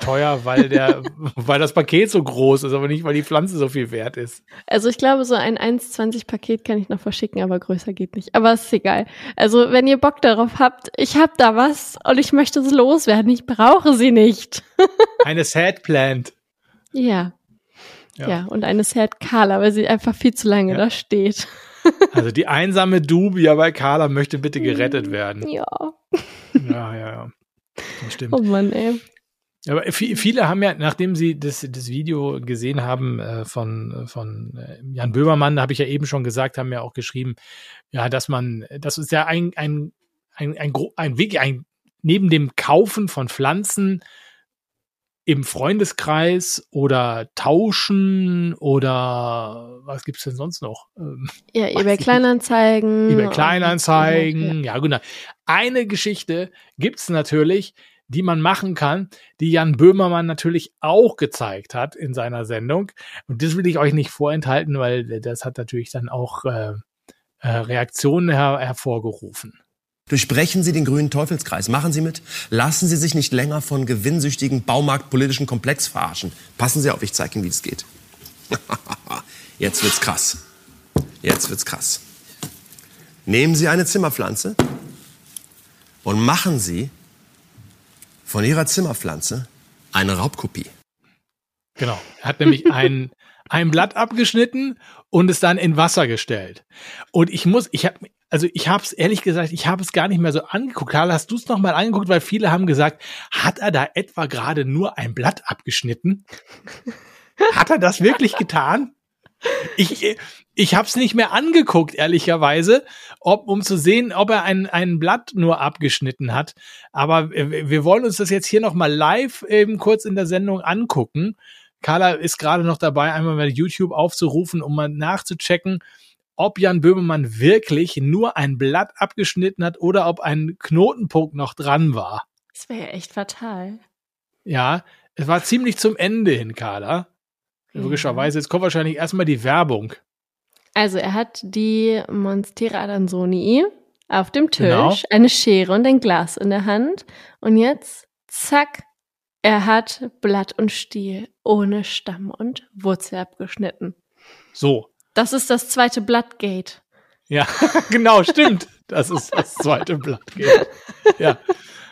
teuer, weil der, weil das Paket so groß ist, aber nicht, weil die Pflanze so viel wert ist. Also ich glaube, so ein 1,20 Paket kann ich noch verschicken, aber größer geht nicht. Aber ist egal. Also wenn ihr Bock darauf habt, ich hab da was und ich möchte es loswerden. Ich brauche sie nicht. Eine Sad Plant. Ja. Ja. Ja, und eine Sad Carla, weil sie einfach viel zu lange Ja. da steht. Also die einsame Dubia bei Carla möchte bitte gerettet werden. Ja. Ja, ja, ja. Das stimmt. Oh Mann, ey. Aber vi- viele haben ja, nachdem sie das, das Video gesehen haben äh, von, von äh, Jan Böhmermann, habe ich ja eben schon gesagt, haben ja auch geschrieben, ja, dass man, das ist ja ein, ein, ein, ein, ein Weg, ein, neben dem Kaufen von Pflanzen im Freundeskreis oder tauschen oder was gibt's denn sonst noch? Ähm, Ja, eBay Kleinanzeigen. eBay Kleinanzeigen, ja genau. Eine Geschichte gibt's natürlich, die man machen kann, die Jan Böhmermann natürlich auch gezeigt hat in seiner Sendung. Und das will ich euch nicht vorenthalten, weil das hat natürlich dann auch äh, äh, Reaktionen her hervorgerufen. Durchbrechen Sie den grünen Teufelskreis. Machen Sie mit. Lassen Sie sich nicht länger von gewinnsüchtigen baumarktpolitischen Komplex verarschen. Passen Sie auf, ich zeige Ihnen, wie es geht. Jetzt wird's krass. Jetzt wird's krass. Nehmen Sie eine Zimmerpflanze und machen Sie von Ihrer Zimmerpflanze eine Raubkopie. Genau. Er hat nämlich ein, ein Blatt abgeschnitten und es dann in Wasser gestellt. Und ich muss, ich habe, also ich habe es ehrlich gesagt, ich habe es gar nicht mehr so angeguckt. Karl, hast du es noch mal angeguckt, weil viele haben gesagt, hat er da etwa gerade nur ein Blatt abgeschnitten? Hat er das wirklich getan? Ich, ich habe es nicht mehr angeguckt, ehrlicherweise, ob, um zu sehen, ob er ein, ein Blatt nur abgeschnitten hat. Aber wir wollen uns das jetzt hier noch mal live eben kurz in der Sendung angucken. Carla ist gerade noch dabei, einmal bei YouTube aufzurufen, um mal nachzuchecken, ob Jan Böhmermann wirklich nur ein Blatt abgeschnitten hat oder ob ein Knotenpunkt noch dran war. Das wäre ja echt fatal. Ja, es war ziemlich zum Ende hin, Carla. Logischerweise, jetzt kommt wahrscheinlich erstmal die Werbung. Also er hat die Monstera Adansonii auf dem Tisch, Genau. eine Schere und ein Glas in der Hand. Und jetzt, zack, er hat Blatt und Stiel ohne Stamm und Wurzel abgeschnitten. So. Das ist das zweite Blattgate. Ja, genau, stimmt. Das ist das zweite Blatt. Ja,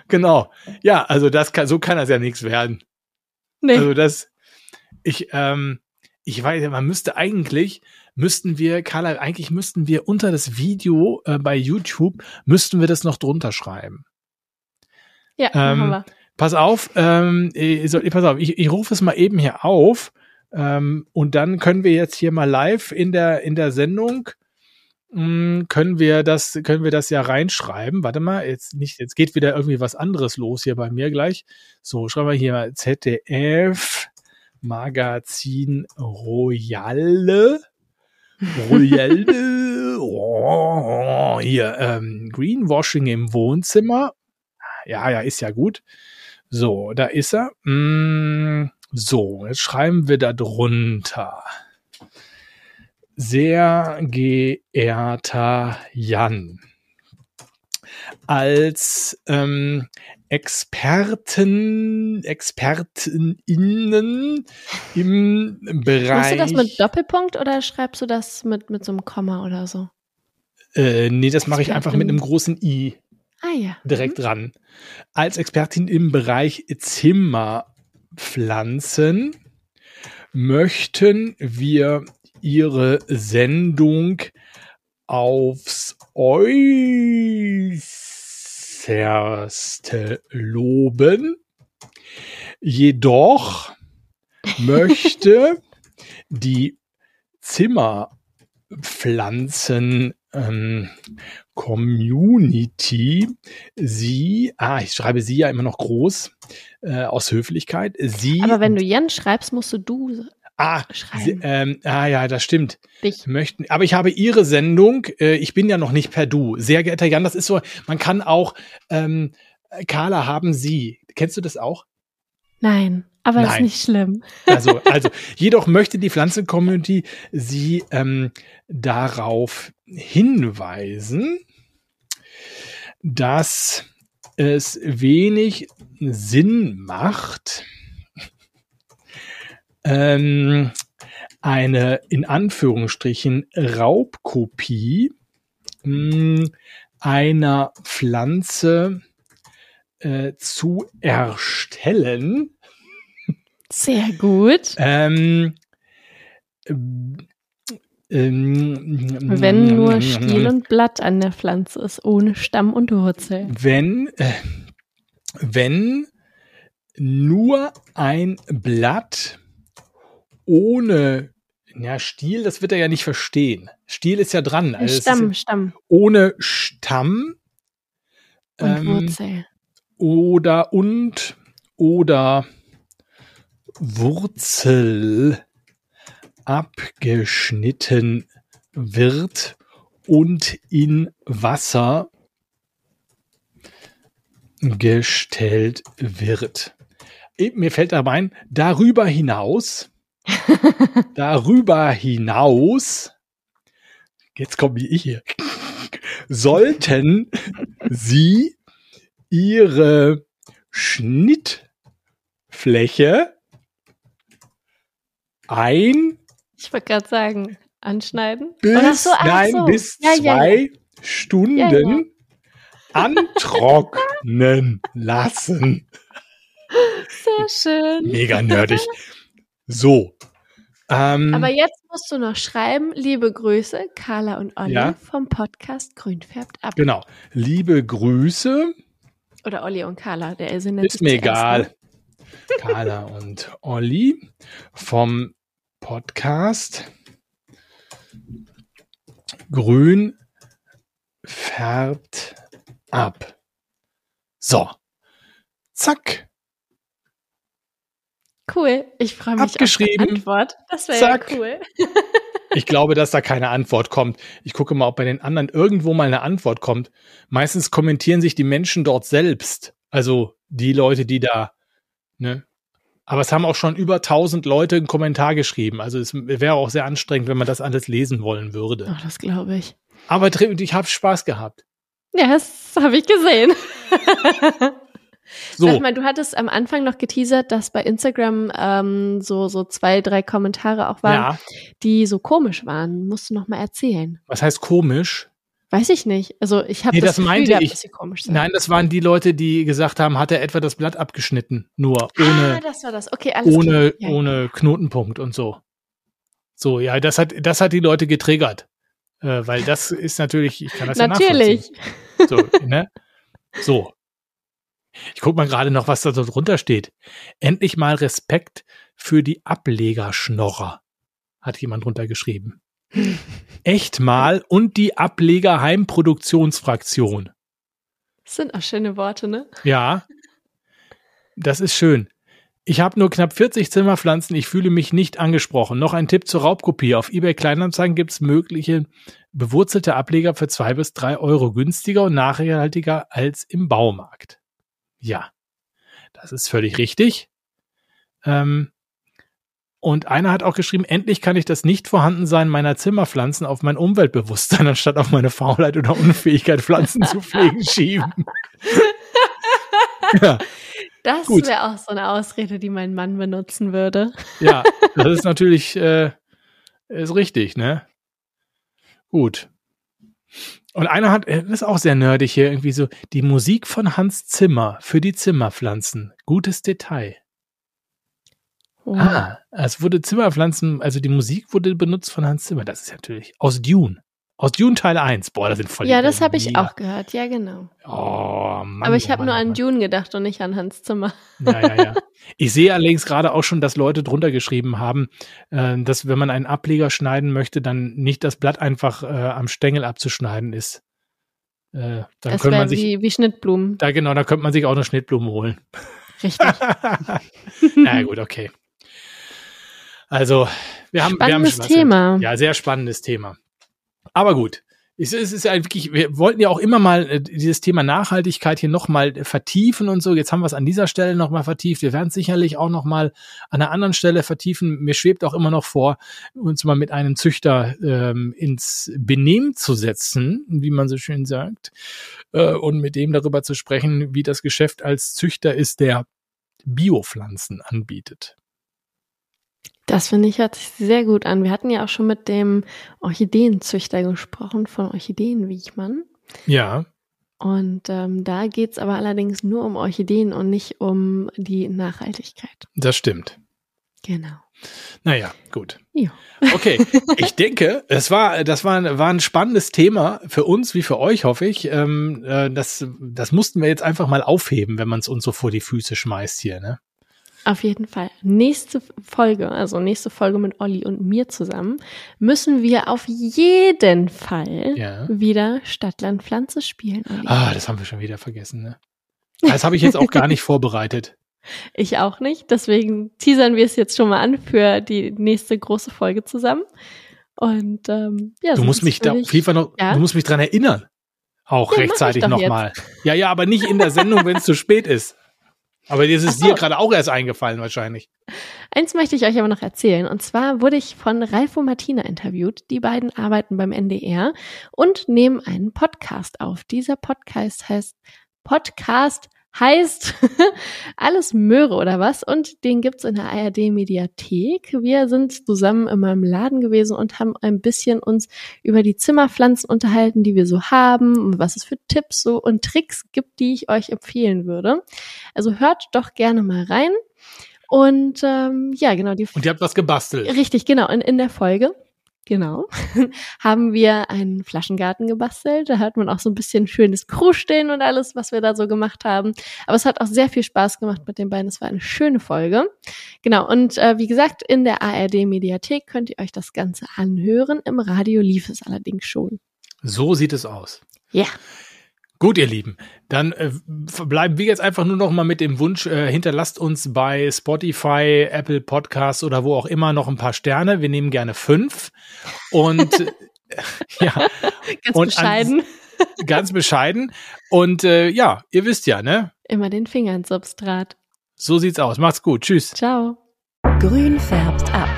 genau. Ja, also das kann, so kann das ja nichts werden. Nee. Also das, ich, ähm, ich weiß, man müsste eigentlich, müssten wir, Carla, eigentlich müssten wir unter das Video äh, bei YouTube, müssten wir das noch drunter schreiben. ja, ähm, machen wir. Pass auf, ähm, ich, soll, pass auf, ich, ich rufe es mal eben hier auf. Ähm, und dann können wir jetzt hier mal live in der, in der Sendung mh, können wir das, können wir das ja reinschreiben. Warte mal, jetzt nicht, jetzt geht wieder irgendwie was anderes los hier bei mir gleich. So, schreiben wir hier mal ZDF Magazin Royale. Royale. Oh, hier, ähm, Greenwashing im Wohnzimmer. Ja, ja, ist ja gut. So, da ist er. Mm, so, jetzt schreiben wir da drunter. Sehr geehrter Jan, als ähm, Experten, ExpertInnen im Bereich. Machst du das mit Doppelpunkt oder schreibst du das mit, mit so einem Komma oder so? Äh, nee, das mache ich einfach mit einem großen I Ah ja. direkt dran. Als Expertin im Bereich Zimmerpflanzen möchten wir Ihre Sendung aufs Äußerste loben. Jedoch möchte die Zimmerpflanzen ähm, Community sie, ah, ich schreibe sie ja immer noch groß äh, aus Höflichkeit. Sie, Aber wenn du Jan schreibst, musst du du ah, schreiben. sie, ähm, ah ja, das stimmt. dich. Möchten, aber ich habe Ihre Sendung. Äh, ich bin ja noch nicht per Du. Sehr geehrter Jan, das ist so. Man kann auch ähm, Carla haben Sie. Kennst du das auch? Nein, aber ist Nein. nicht schlimm. Also, also jedoch möchte die Pflanzen-Community sie ähm, darauf hinweisen, dass es wenig Sinn macht, ähm, eine in Anführungsstrichen Raubkopie mh, einer Pflanze äh, zu erstellen, Sehr gut. ähm, ähm, Wenn nur Stiel und Blatt an der Pflanze ist, ohne Stamm und Wurzel. wenn, äh, wenn nur ein Blatt ohne ja, Stiel, das wird er ja nicht verstehen. Stiel ist ja dran. Also Stamm, Ist Stamm ohne Stamm und ähm, Wurzel. oder und oder Wurzel abgeschnitten wird und in Wasser gestellt wird. Mir fällt dabei ein, darüber hinaus, darüber hinaus, jetzt komme ich hier, sollten Sie Ihre Schnittfläche ein Ich wollte gerade sagen, anschneiden. bis, so, nein, so. bis Ja, zwei ja. Stunden Ja, ja. antrocknen lassen. Sehr schön. Mega nerdig. So. Ähm, Aber jetzt musst du noch schreiben, liebe Grüße, Carla und Olli vom Podcast Grün färbt ab. genau. Liebe Grüße. Oder Olli und Carla, der ist nennt Ist mir zuerst, egal. ne? Carla und Olli vom Podcast Grün färbt ab. So. Zack. Cool. Ich freue mich Abgeschrieben. auf die Antwort. Das wäre ja cool. Ich glaube, dass da keine Antwort kommt. Ich gucke mal, ob bei den anderen irgendwo mal eine Antwort kommt. Meistens kommentieren sich die Menschen dort selbst. Also die Leute, die da, ne? Aber es haben auch schon über 1000 Leute einen Kommentar geschrieben. Also es wäre auch sehr anstrengend, wenn man das alles lesen wollen würde. Oh, das glaube ich. Aber ich habe Spaß gehabt. Ja, das habe ich gesehen. So, Sag mal, du hattest am Anfang noch geteasert, dass bei Instagram ähm, so, so zwei, drei Kommentare auch waren, ja, die so komisch waren. Musst du noch mal erzählen. was heißt komisch? Weiß ich nicht. Also ich habe Nee, das, das Gefühl meinte gehabt, ich. dass sie komisch sind. Nein, das waren die Leute, die gesagt haben, hat er etwa das Blatt abgeschnitten? Nur ah, ohne, das war das. Okay, alles ohne. Ja, ohne Knotenpunkt und so. So, ja, das hat, das hat die Leute getriggert. Äh, weil das ist natürlich, ich kann das ja Natürlich. So, ne? So. Ich guck mal gerade noch, was da so drunter steht. Endlich mal Respekt für die Ablegerschnorrer, hat jemand drunter geschrieben. Echt mal und die Ablegerheimproduktionsfraktion. Das sind auch schöne Worte, ne? Ja, das ist schön. Ich habe nur knapp 40 Zimmerpflanzen, ich fühle mich nicht angesprochen. Noch ein Tipp zur Raubkopie. Auf eBay Kleinanzeigen gibt's mögliche bewurzelte Ableger für zwei bis drei Euro günstiger und nachhaltiger als im Baumarkt. Ja, das ist völlig richtig. Ähm, und einer hat auch geschrieben, endlich kann ich das Nicht-Vorhandensein meiner Zimmerpflanzen auf mein Umweltbewusstsein anstatt auf meine Faulheit oder Unfähigkeit, Pflanzen zu pflegen, schieben. ja. Das wäre auch so eine Ausrede, die mein Mann benutzen würde. Ja, das ist natürlich äh, ist richtig, ne? Gut. Und einer hat, das ist auch sehr nerdig hier, irgendwie so, die Musik von Hans Zimmer für die Zimmerpflanzen. Gutes Detail. Oh. Ah, es wurde Zimmerpflanzen, also die Musik wurde benutzt von Hans Zimmer. Das ist natürlich aus Dune. Aus Dune Teil 1. Boah, das sind voll Ja, das habe ich auch gehört. Ja, genau. Oh, Mann, Aber ich oh habe nur an Dune gedacht und nicht an Hans Zimmer. Ja, ja, ja. Ich sehe allerdings gerade auch schon, dass Leute drunter geschrieben haben, äh, dass wenn man einen Ableger schneiden möchte, dann nicht das Blatt einfach äh, am Stängel abzuschneiden ist. Äh, dann das könnte man sich wie, wie Schnittblumen. Da genau, da könnte man sich auch eine Schnittblume holen. Richtig. Na gut, okay. Also, wir haben, spannendes wir haben Thema. Ja, sehr spannendes Thema. Aber gut. Es ist ja wirklich, wir wollten ja auch immer mal äh, dieses Thema Nachhaltigkeit hier nochmal vertiefen und so. Jetzt haben wir es an dieser Stelle nochmal vertieft. Wir werden es sicherlich auch nochmal an einer anderen Stelle vertiefen. Mir schwebt auch immer noch vor, uns mal mit einem Züchter ähm, ins Benehmen zu setzen, wie man so schön sagt, äh, und mit dem darüber zu sprechen, wie das Geschäft als Züchter ist, der Biopflanzen anbietet. Das finde ich hört sich sehr gut an. Wir hatten ja auch schon mit dem Orchideenzüchter gesprochen von Orchideen Wiechmann. Ja. Und ähm, da geht's aber allerdings nur um Orchideen und nicht um die Nachhaltigkeit. Das stimmt. Genau. Naja, gut. Ja. Okay, ich denke, es war, das war, war ein spannendes Thema für uns wie für euch, hoffe ich. Ähm, äh, das, das mussten wir jetzt einfach mal aufheben, wenn man es uns so vor die Füße schmeißt hier, ne? Auf jeden Fall. Nächste Folge, also nächste Folge mit Olli und mir zusammen, müssen wir auf jeden Fall Ja. wieder Stadtland Pflanze spielen. Olli. Ah, das haben wir schon wieder vergessen, ne? Das habe ich jetzt auch gar nicht vorbereitet. Ich auch nicht. Deswegen teasern wir es jetzt schon mal an für die nächste große Folge zusammen. Und ähm, ja, Du musst mich da auf jeden Fall noch, Ja? du musst mich dran erinnern. Auch Ja, rechtzeitig nochmal. Ja, ja, aber nicht in der Sendung, wenn es zu spät ist. Aber jetzt ist so. dir gerade auch erst eingefallen wahrscheinlich. Eins möchte ich euch aber noch erzählen. Und zwar wurde ich von Ralf und Martina interviewt. Die beiden arbeiten beim NDR und nehmen einen Podcast auf. Dieser Podcast heißt Podcast heißt alles Möhre oder was und den gibt's in der ARD Mediathek. Wir sind zusammen in meinem Laden gewesen und haben ein bisschen uns über die Zimmerpflanzen unterhalten, die wir so haben und was es für Tipps so und Tricks gibt, die ich euch empfehlen würde. Also hört doch gerne mal rein. Und ähm, ja, genau, die Und ihr habt was gebastelt. Richtig, genau. In, in der Folge, genau, haben wir einen Flaschengarten gebastelt. Da hört man auch so ein bisschen schönes Crew stehen und alles, was wir da so gemacht haben. Aber es hat auch sehr viel Spaß gemacht mit den beiden. Es war eine schöne Folge. Genau. Und äh, wie gesagt, in der ARD Mediathek könnt ihr euch das Ganze anhören. Im Radio lief es allerdings schon. So sieht es aus. Ja. Gut, ihr Lieben, dann äh, bleiben wir jetzt einfach nur noch mal mit dem Wunsch, äh, hinterlasst uns bei Spotify, Apple Podcasts oder wo auch immer noch ein paar Sterne. Wir nehmen gerne fünf. Und äh, ja, Ganz Und bescheiden. ganz bescheiden. Und äh, ja, ihr wisst ja, ne? Immer den Finger ins Substrat. So sieht's aus. Macht's gut. Tschüss. Ciao. Grün färbt ab.